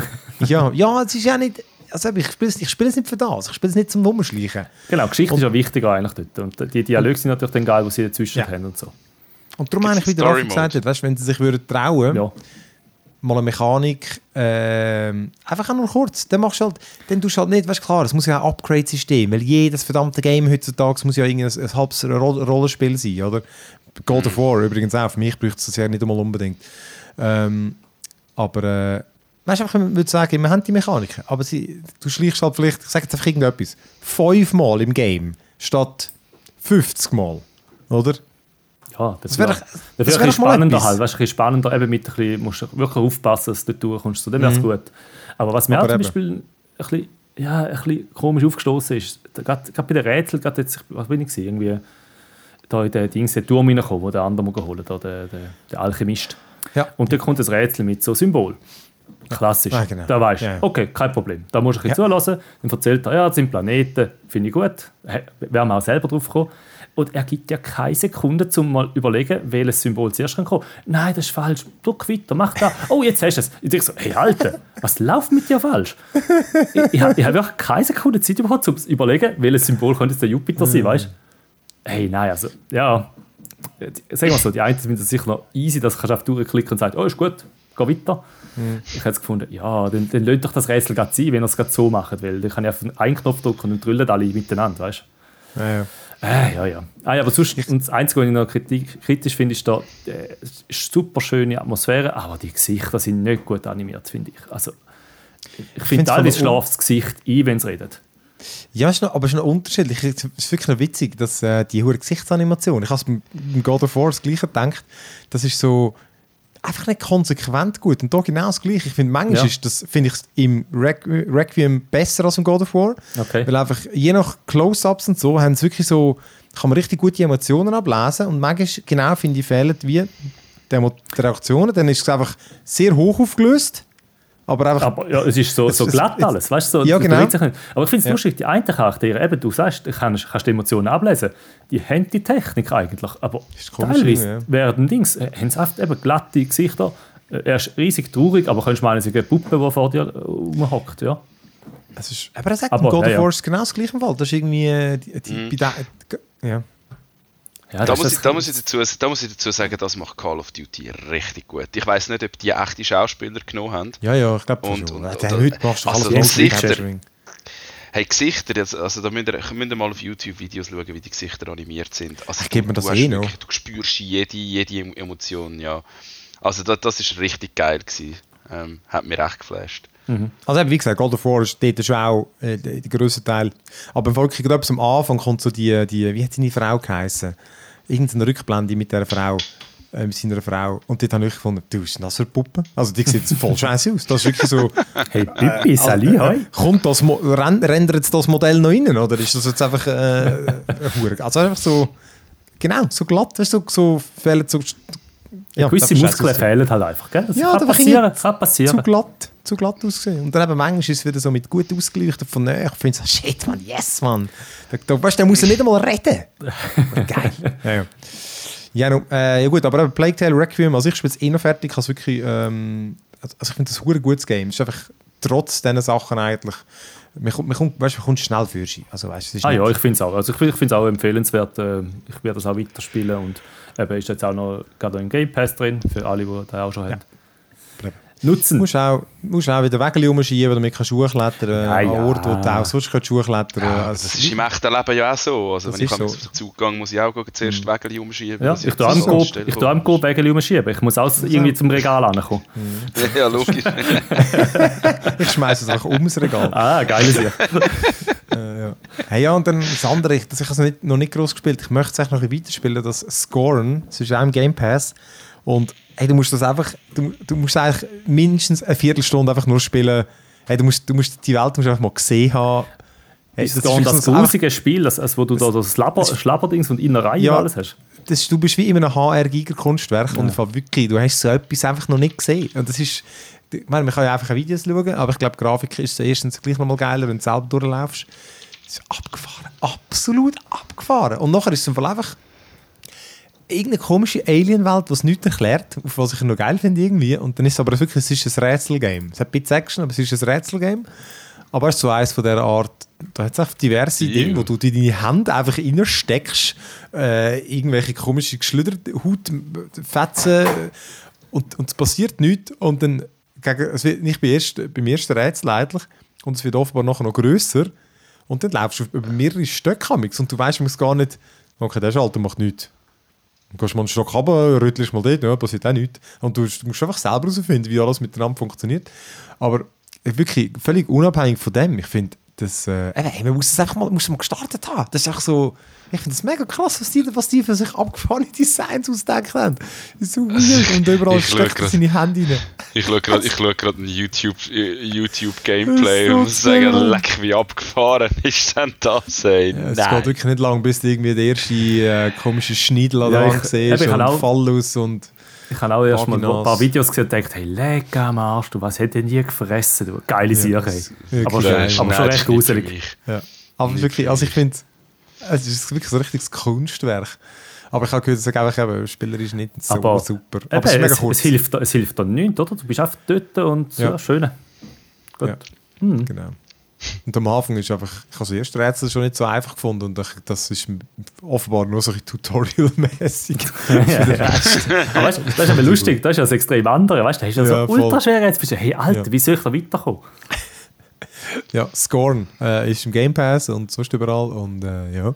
ja, ja, es ist ja nicht, also ich spiele es ich spiele es nicht für das, ich spiele es nicht zum Rumschleichen. genau, Geschichte ist ja wichtiger eigentlich dort. Und die Dialoge sind natürlich dann geil, die sie dazwischen Ja. haben und so. Und darum Gibt's eigentlich, wie der Story Raffi gesagt weißt, wenn sie sich würden trauen, Ja. mal eine Mechanik, ähm, einfach auch nur kurz, dann machst du halt, dann tust du halt nicht, weißt du, klar, es muss ja ein Upgrade-System, weil jedes verdammte Game heutzutage muss ja irgendein ein halbes Ro Rollenspiel sein, oder? God of War übrigens auch, für mich braucht es das ja nicht einmal unbedingt. Ähm, aber, äh, weißt du, ich würde sagen, wir haben die Mechaniken, aber sie, du schleichst halt vielleicht, ich sage jetzt einfach irgendetwas, fünfmal im Game statt 50 Mal, oder? Ja, das, Das wär wäre wär wär doch mal spannender halt. Weißt, du, ein spannender, eben mit ein bisschen, musst du wirklich aufpassen, dass du durchkommst. So, dann wäre es gut. Aber was mir Mhm. Aber auch zum eben. Beispiel ein bisschen, ja, ein bisschen komisch aufgestoßen ist, da- gerade bei den Rätseln, gerade jetzt, was bin ich gewesen, irgendwie da in den Dings, den Turm reinkommen, wo der andere mal geholt hat, der, der, der Alchemist. Ja. Und dann kommt das Rätsel mit so Symbol. Klassisch. Ah, genau. Da weißt du, Ja, ja. okay, kein Problem. Da musst du ein bisschen zulassen. Dann erzählt er, ja, das sind Planeten, finde ich gut. Wären wir auch selber drauf gekommen. Und er gibt ja keine Sekunde, um mal überlegen, welches Symbol zuerst kann kommen. Nein, das ist falsch. Drück weiter, mach da. Oh, jetzt hast du es. Ich denke so, hey, Alter, was läuft mit dir falsch? ich ich habe ich hab wirklich keine Sekunde Zeit überhaupt, um zu überlegen, welches Symbol könnte jetzt der Jupiter sein, weißt du? Hey, nein, also, ja. Sagen wir so, die einen es sicher noch easy, dass du auf die durchklicken und sagst, oh, ist gut, geh weiter. Mhm. Ich es gefunden, ja, dann, dann lönt doch das Rätsel gerade sein, wenn ihr es gerade so macht, weil dann kann ich auf einen Knopf drücken und dann drüllen alle miteinander, weißt du? Ja, ja. Äh, ja, ja. Ah, ja aber sonst, das Einzige, was ich noch kritik, kritisch finde, ist, da, äh, super schöne Atmosphäre, aber die Gesichter sind nicht gut animiert, finde ich. Also, ich finde, find's teilweise schläft das Gesicht ein, wenn es redet. Ja, ist noch, aber es ist noch unterschiedlich. Es ist wirklich noch witzig, dass äh, die hohe Gesichtsanimation, ich habe es beim God of War das Gleiche gedacht, das ist so einfach nicht konsequent gut. Und da genau das Gleiche. Ich finde, manchmal Ja. ist das, finde ich im Requ Requiem besser als im God of War. Okay. Weil einfach, je nach Close-Ups und so, haben sie wirklich so, kann man richtig gute Emotionen ablesen. Und manchmal, genau, finde ich, fehlen wie die, Reaktionen. Dann ist es einfach sehr hoch aufgelöst. Aber einfach Aber ja, es ist so, so Es- es- glatt es- alles, weißt du? So, Ja, genau. Aber ich finde es Ja. lustig, die einen Charaktere, eben, du sagst, du kannst, kannst die Emotionen ablesen, die haben die Technik eigentlich, aber teilweise ja. während Dings äh, haben sie oft eben glatte Gesichter. Äh, Er ist riesig traurig, aber kannst meinen, es ist eine Puppe, die vor dir äh, rumhockt, ja. Es ist, aber er sagt, Aber, im God ja, of ja. War ist genau das gleiche im Fall. Das ist irgendwie... äh, Die, die, bei der, ja. Ja Da muss, ich, da, muss ich dazu, da muss ich dazu sagen, das macht Call of Duty richtig gut. Ich weiß nicht, ob die echte Schauspieler genommen haben. ja, ja, ich glaube schon. und- Ja, und- heute machst du also alles Gesichter-. Hey, Gesichter, jetzt- also da müsst ihr, müsst ihr mal auf YouTube-Videos schauen, wie die Gesichter animiert sind. Also gibt du, mir das eh noch? du spürst jede, jede Emotion, ja. Also das, das ist richtig geil gewesen. Ähm, hat mich recht geflasht. Also eben, wie gesagt, God of War ist dort schon auch äh, der der grösste Teil. Aber Volk, gerade am Anfang kommt so die, die wie hat seine Frau geheißen? Irgendeine Rückblende mit dieser Frau, äh, mit seiner Frau. Und dort habe ich gefunden, du, was ist denn das für Puppe? Also die sieht voll scheiße aus. Das ist wirklich so, Hey, Pippi, Sali, hoi. kommt das, rendert das Modell noch rein? Oder ist das jetzt einfach äh, Hure- Also einfach so, genau, so glatt, weißt du, so, so fehlen so... Ja, gewisse Muskeln fehlen halt einfach. Gell? Das Ja, kann da passieren, kann zu passieren. glatt, zu glatt ausgesehen. Und dann eben manchmal ist es wieder so mit gut ausgeleuchtet von näher. Ich finde so, shit, man, yes, man. Da, da, weißt, der muss ja nicht einmal reden. Geil. ja, ja. Ja, no, äh, ja gut, aber eben Plague Tale Requiem, also ich spiele es eh noch fertig, ich wirklich, ähm, also ich finde das ein gutes Game. Es ist einfach trotz diesen Sachen eigentlich man kommt, man kommt, weißt, man kommt schnell für sich. Also, weißt, Ah ja, ich finde es auch. Also ich finde es auch empfehlenswert. Äh, ich werde das auch weiterspielen und eben ist jetzt auch noch gerade im Game Pass drin, für alle, die das auch schon haben. Du Nutzen. musst auch, musst auch wieder Wege rumschieben, damit du Schuhe klettern Ja, an ja. Orten, wo du auch sonst kannst klettern Ja, also, das ist im echten Leben ja auch so. Also, wenn ich ist am so. Zug gehe, muss ich auch zuerst die Wägel umschieben. Ja, ich tue am am Go Wägel umschieben. Ich muss auch irgendwie zum Regal ankommen. Ja, logisch. ich schmeiße es einfach ums Regal. Ah, geil ist ja. Äh, ja. Hey, ja, und dann das andere, ich- das ich also nicht, noch nicht groß gespielt. Ich möchte es eigentlich noch ein bisschen weiterspielen, das Scorn. Das ist auch im Game Pass. Und hey, du musst das einfach, du, du musst eigentlich mindestens eine Viertelstunde einfach nur spielen. Hey, du musst, du musst die Welt musst einfach mal gesehen haben. Hey, Ist das das, ist das, grusige Spiel, das, das, wo du da das Labber, Schlabberdings und Innerei Ja. und alles hast? das, du bist wie in einem HR-Giga-Kunstwerk und einfach wirklich, du hast so etwas einfach noch nicht gesehen. Und das ist, ich meine, man kann ja einfach Videos schauen, aber ich glaube, Grafik ist erstens gleich nochmal geiler, wenn du selber durchlaufst. Das ist abgefahren. Absolut abgefahren. Und nachher ist es einfach irgendeine komische Alien-Welt, die es nichts erklärt, auf was ich noch geil finde irgendwie. Und dann ist es aber wirklich, es ist ein Rätselgame. Es hat ein bisschen Action, aber es ist ein Rätselgame. Aber es ist so eins von dieser Art, da hat es einfach diverse Ew. Dinge, wo du in deine Hand einfach reinsteckst, äh, irgendwelche komische geschlüderte Hautfetzen und, und es passiert nichts. Und dann, gegen, es wird nicht beim ersten, beim ersten Rätsel eigentlich, und es wird offenbar nachher noch grösser. Und dann laufst du über mehrere Stöcke und du weißt, du musst gar nicht, okay, der Schalter macht nichts. Dann gehst du mal einen Stock runter, rüttelst mal dort, ja, passiert auch nichts. Und du, du musst einfach selber herausfinden, wie alles miteinander funktioniert. Aber wirklich völlig unabhängig von dem, ich finde, das, äh, hey, man muss es einfach mal, muss es mal gestartet haben. Das ist einfach so, ich finde das mega krass, was die, was die für sich abgefahrene Designs ausgedacht haben. Das ist so weird. Und überall Ich schau steckt er grad- seine Hände rein. Ich schaue gerade grad ein YouTube, äh, YouTube so und muss sagen, geil. leck, wie abgefahren ist denn das, ey? Ja, es Nein. geht wirklich nicht lang, bis du irgendwie der erste äh, komische Schneidel an Ja, Wand siehst und auch- Fallus und... Ich habe auch erst mal ein paar Videos gesehen und gedacht, hey, leck am Arsch, du, was hätte denn nie gefressen, du, geile Ja, Sache. das- ey. wirklich Aber, schon, aber schon recht gruselig. Ja. Aber Nicht wirklich, also ich finde, es ist wirklich so ein richtiges Kunstwerk. Aber ich habe gehört, es ist einfach eben, spielerisch nicht so Aber- super. Eben, Aber es ist mega es, kurz. es, hilft, es hilft dann nichts, oder? Du bist einfach dort und Ja. ja, schön. Gut. Ja. Genau. Und am Anfang ist einfach, ich habe das erste Rätsel schon nicht so einfach gefunden und ich, das ist offenbar nur so ein Tutorial-mäßig. Ja, ja. Aber weißt, du, das ist aber lustig, das ist ja das extrem andere. Weißt du, da hast du ja so ultra schwer jetzt bist du, hey Alter, Ja. wie soll ich da weiterkommen? ja, Scorn äh, ist im Game Pass und sonst überall und äh, ja.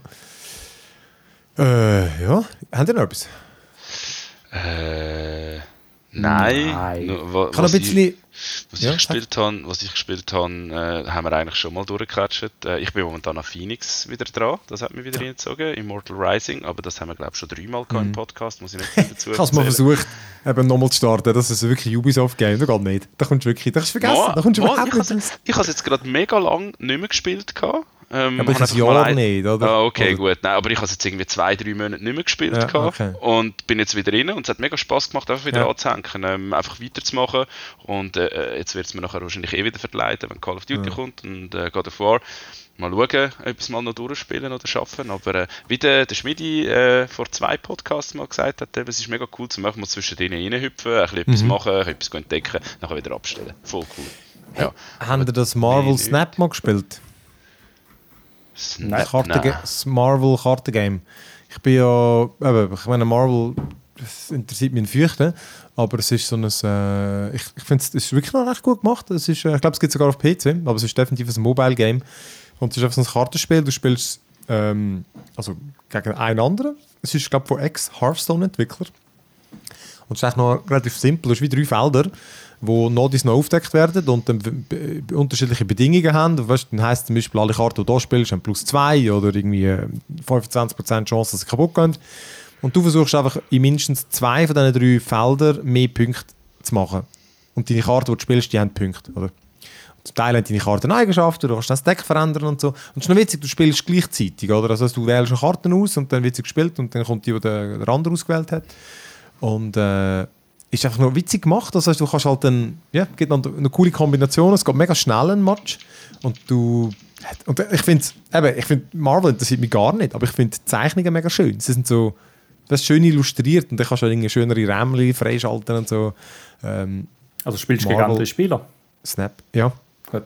Äh, ja, haben ihr noch etwas? Äh, nein. Nein. Nur, Ich habe was ein bisschen... Was Ja, ich gespielt habe, was ich gespielt habe, äh, haben wir eigentlich schon mal durchgecatcht. Äh, ich bin momentan an Phoenix wieder dran. Das hat mich wieder reingezogen. Immortal Rising, aber das haben wir glaube ich schon dreimal gehabt im Podcast. Muss ich nicht dazu Ich habe es mal versucht, eben nochmal zu starten. Das ist wirklich Ubisoft-Game. Das geht nicht. Da kommst du wirklich... Das ist vergessen. Mo- da kommst du überhaupt ich nicht habe es jetzt, jetzt gerade mega lang nicht mehr gespielt. Gehabt. Ähm, Aber habe das Jahr nicht, oder? Ah, okay, Oder- gut. Nein, aber ich habe es jetzt irgendwie zwei, drei Monate nicht mehr gespielt Ja, okay. und bin jetzt wieder rein und es hat mega Spaß gemacht, einfach wieder Ja. anzuhängen, ähm, einfach weiterzumachen und äh, jetzt wird es mir nachher wahrscheinlich eh wieder verleiten, wenn Call of Duty Ja. kommt und äh, God of War. Mal schauen, ob es mal noch durchspielen oder schaffen. Aber äh, wie der, der Schmidi äh, vor zwei Podcasts mal gesagt hat, es ist mega cool zu machen, mal zwischen denen reinhüpfen, ein bisschen etwas Mhm. machen, etwas entdecken, nachher wieder abstellen. Voll cool. Ja. Haben ihr das Marvel Nee, Snap mal gespielt? Das Marvel Kartengame. Ich bin ja, eben, ich meine Marvel, das interessiert mich Fürchten, aber es ist so ein, äh, ich, ich finde es ist wirklich noch recht gut gemacht. Es ist, äh, ich glaube, es gibt sogar auf PC, aber es ist definitiv ein Mobile Game und es ist einfach so ein Kartenspiel. Du spielst ähm, also gegen einen anderen. Es ist glaube ich von ex Hearthstone Entwickler und es ist eigentlich noch relativ simpel. Du hast wie drei Felder, wo noch dies noch aufgedeckt werden und dann unterschiedliche Bedingungen haben. Weißt, dann heisst zum Beispiel, alle Karten, die du hier spielst, haben plus 2 oder irgendwie äh, 25% Chance, dass sie kaputt gehen. Und du versuchst einfach in mindestens zwei von diesen drei Feldern mehr Punkte zu machen. Und deine Karten, die du spielst, die haben Punkte. Oder? Zum Teil haben deine Karten Eigenschaften, du kannst das Deck verändern und so. Und es ist noch witzig, du spielst gleichzeitig. Oder? Also du wählst eine Karten aus und dann wird sie gespielt und dann kommt die, die der andere ausgewählt hat. Und äh, ist einfach noch witzig gemacht. Das heißt, du kannst halt dann, ja, gibt noch eine coole Kombination. Es geht mega schnell ein Match. Und du, und ich finde, eben, ich finde Marvel interessiert mich gar nicht, aber ich finde die Zeichnungen mega schön. Sie sind so, das ist schön illustriert und dann kannst du halt irgendwie schönere Rämchen freischalten und so. Ähm, Also spielst du andere Spieler. Snap, ja. Gut.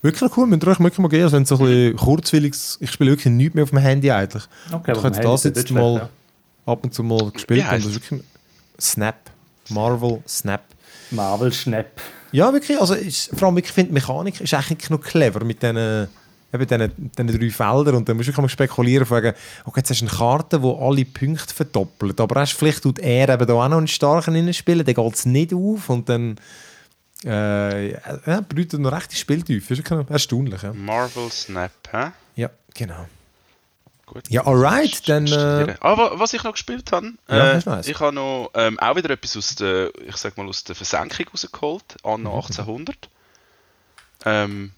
Wirklich cool, müsst ihr euch wirklich mal gehen. Also wenn es so ein bisschen kurzwilliges, ich spiele wirklich nichts mehr auf dem Handy eigentlich. Okay, Ich aber das jetzt mal schlecht, ab und zu mal gespielt. Und das ist wirklich Snap. Marvel Snap. Marvel Schnapp. Ja, wirklich. Also ist, vor allem, ich finde, die Mechanik ist eigentlich noch clever mit diesen, eben diesen, diesen drei Feldern. Und dann musst du wirklich mal spekulieren, wegen, okay, jetzt hast du eine Karte, die alle Punkte verdoppelt. Aber hast, vielleicht tut er eben da auch noch einen starken reinspielen, dann geht es nicht auf. Und dann äh, ja, bedeutet noch recht die Spieltiefe. Ist ja erstaunlich. Ja, Marvel Snap, hä? ja genau. Gut. Ja, alright, dann, äh, Ah, wa- was ich noch gespielt habe, Ja, äh, ich habe noch ähm, auch wieder etwas aus der, ich sag mal, aus der Versenkung rausgeholt, Mhm. anno 1800. Ähm,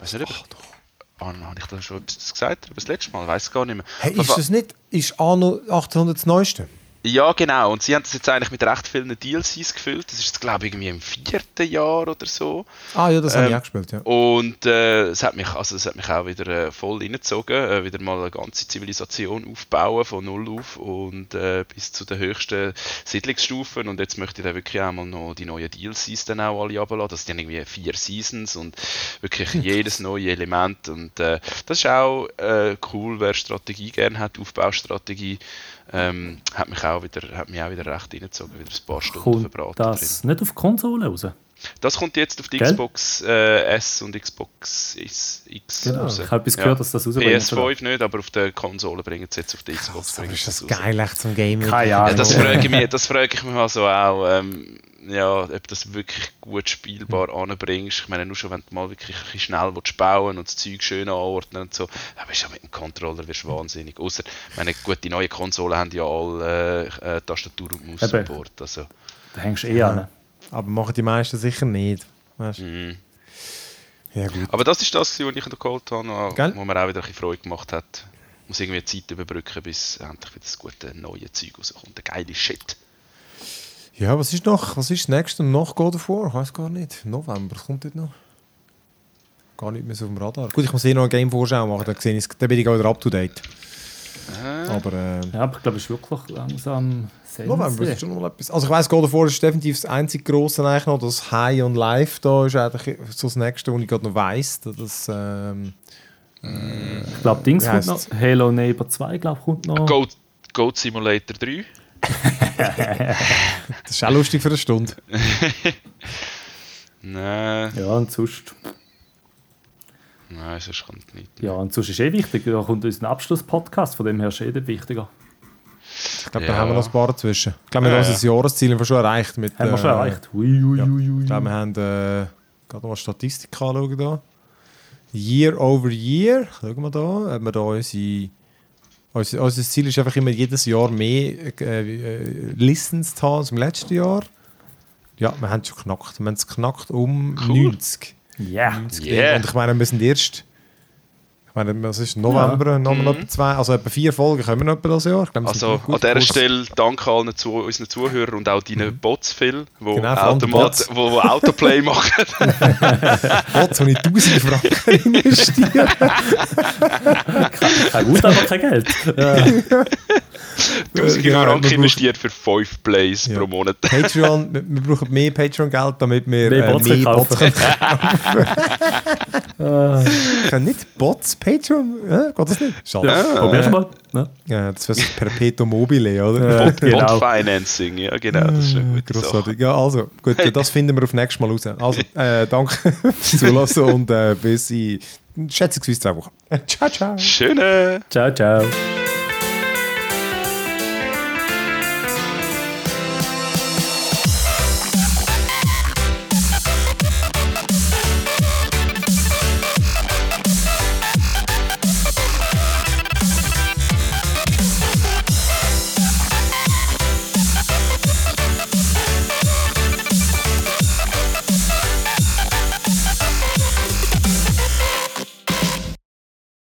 weiß nicht, ob Anno, habe ich da schon etwas gesagt? Aber das letzte Mal, weiß gar nicht mehr. Hey, ist das nicht, ist Anno 800 das Neueste? Ja, genau. Und sie haben das jetzt eigentlich mit recht vielen DLCs gefüllt. Das ist glaube ich, irgendwie im vierten Jahr oder so. Ah ja, das habe ich Ähm, auch gespielt, ja. Und äh, es, hat mich, also, es hat mich auch wieder äh, voll reingezogen. Äh, wieder mal eine ganze Zivilisation aufbauen, von null auf und äh, bis zu den höchsten Siedlungsstufen. Und jetzt möchte ich dann wirklich einmal noch die neuen DLCs dann auch alle runterladen. Das sind irgendwie vier Seasons und wirklich jedes neue Element. Und äh, das ist auch äh, cool, wer Strategie gerne hat, Aufbaustrategie. Ähm, hat, mich auch wieder, hat mich auch wieder recht reingezogen, wieder ein paar Stunden Kommt verbraten das nicht auf Konsole raus? das kommt jetzt auf die Gell? Xbox äh, S und Xbox X, X Genau. raus. Ich habe etwas gehört, dass das rausbringen soll. PS5 nicht, aber auf der Konsole bringen sie jetzt auf die Xbox. Aber bringen ist das geil, echt zum Gaming? Keine Ja, Ahnung. das frage ich mich, das frage ich mich also auch, ähm, ja, ob das wirklich gut spielbar anbringst. Ich meine, nur schon, wenn du mal wirklich ein schnell willst bauen und das Zeug schön anordnen und so, aber ist ja mit dem Controller wirst du wahnsinnig. Außer, ich meine, gut, die neuen Konsolen haben ja alle äh, äh, Tastatur und Maus Eben. Support. Also, Da hängst du eh an. Aber machen die meisten sicher nicht. Weißt? mm. Ja gut. Aber das ist das, was ich noch geholt habe, Gell? wo mir auch wieder ein bisschen Freude gemacht hat. Ich muss irgendwie Zeit überbrücken, bis endlich wieder das gute neue Zeug rauskommt. Der geile Shit. Ja, was ist noch? Was ist das nächste noch God of War? Ich weiß gar nicht. November, was kommt dort noch? Gar nicht mehr so auf dem Radar. Gut, ich muss eh noch eine Game-Vorschau machen, dann, sehe ich's- dann bin ich auch wieder up to date. Äh, Aber äh, Ja, aber ich glaube, es ist wirklich langsam November ist schon mal etwas. Also ich weiss, God of War ist definitiv das einzige grosse eigentlich noch. Das High on Life da ist eigentlich so das nächste, was ich gerade noch weiss. Das, ähm, Ich glaube, Dings kommt noch. Halo Neighbor 2, glaube kommt noch. Goat, Goat Simulator 3. das ist auch lustig für eine Stunde. Nein, Ja, und sonst, nein, sonst kommt nicht. ja, und sonst ist eh wichtig. Da kommt unser Abschluss-Podcast, von dem her ist eh der wichtiger. Ich glaube, Ja. da haben wir noch ein paar dazwischen. Ich glaube, wir Ja, haben unser Jahresziel haben wir schon erreicht. Mit, Haben wir schon äh, erreicht. Ui, ui, ja. ui, ui. Ich glaube, wir haben äh, gerade mal Statistik anschauen da. Year over year. Schauen wir da. Ob wir da unsere, unser, unser Ziel ist einfach immer jedes Jahr mehr äh, äh, Listens zu haben als im letzten Jahr. Ja, wir haben es schon geknackt. Wir haben es geknackt um Cool. 90. Ja. 90 Yeah. Und ich meine, wir sind erst. Ich meine, es ist November, noch mal etwa zwei, also etwa vier Folgen kommen wir noch etwa das Jahr. Glaube, Also an dieser. Stelle danke allen zu, unseren Zuhörern und auch deinen Bots, Phil, die Genau, Automat, Bots. wo, wo Autoplay machen. Bots, habe ich 1000 Franken investiert. Kein Gut, aber kein Geld. 1000 Genau, Franken investiert für 5 Plays Ja. pro Monat. Patreon, wir, brauchen mehr Patreon-Geld, damit wir Mehr äh, Bots mehr kaufen. Bots können kaufen. Können nicht Bots Patreon? Äh, geht das nicht? Schade. Ja. Probier's mal. Ne? Ja, das wäre so Perpetuum mobile, oder? Ja, Bot, genau. Bot Financing, ja genau, das ist eine gute Sache. Grossartig. Ja, also, gut, das finden wir auf nächstes Mal raus. Also, äh, danke fürs Zulassen und äh, bis in schätzungsweise zwei Wochen. Ciao, ciao. Schöne! Ciao, ciao.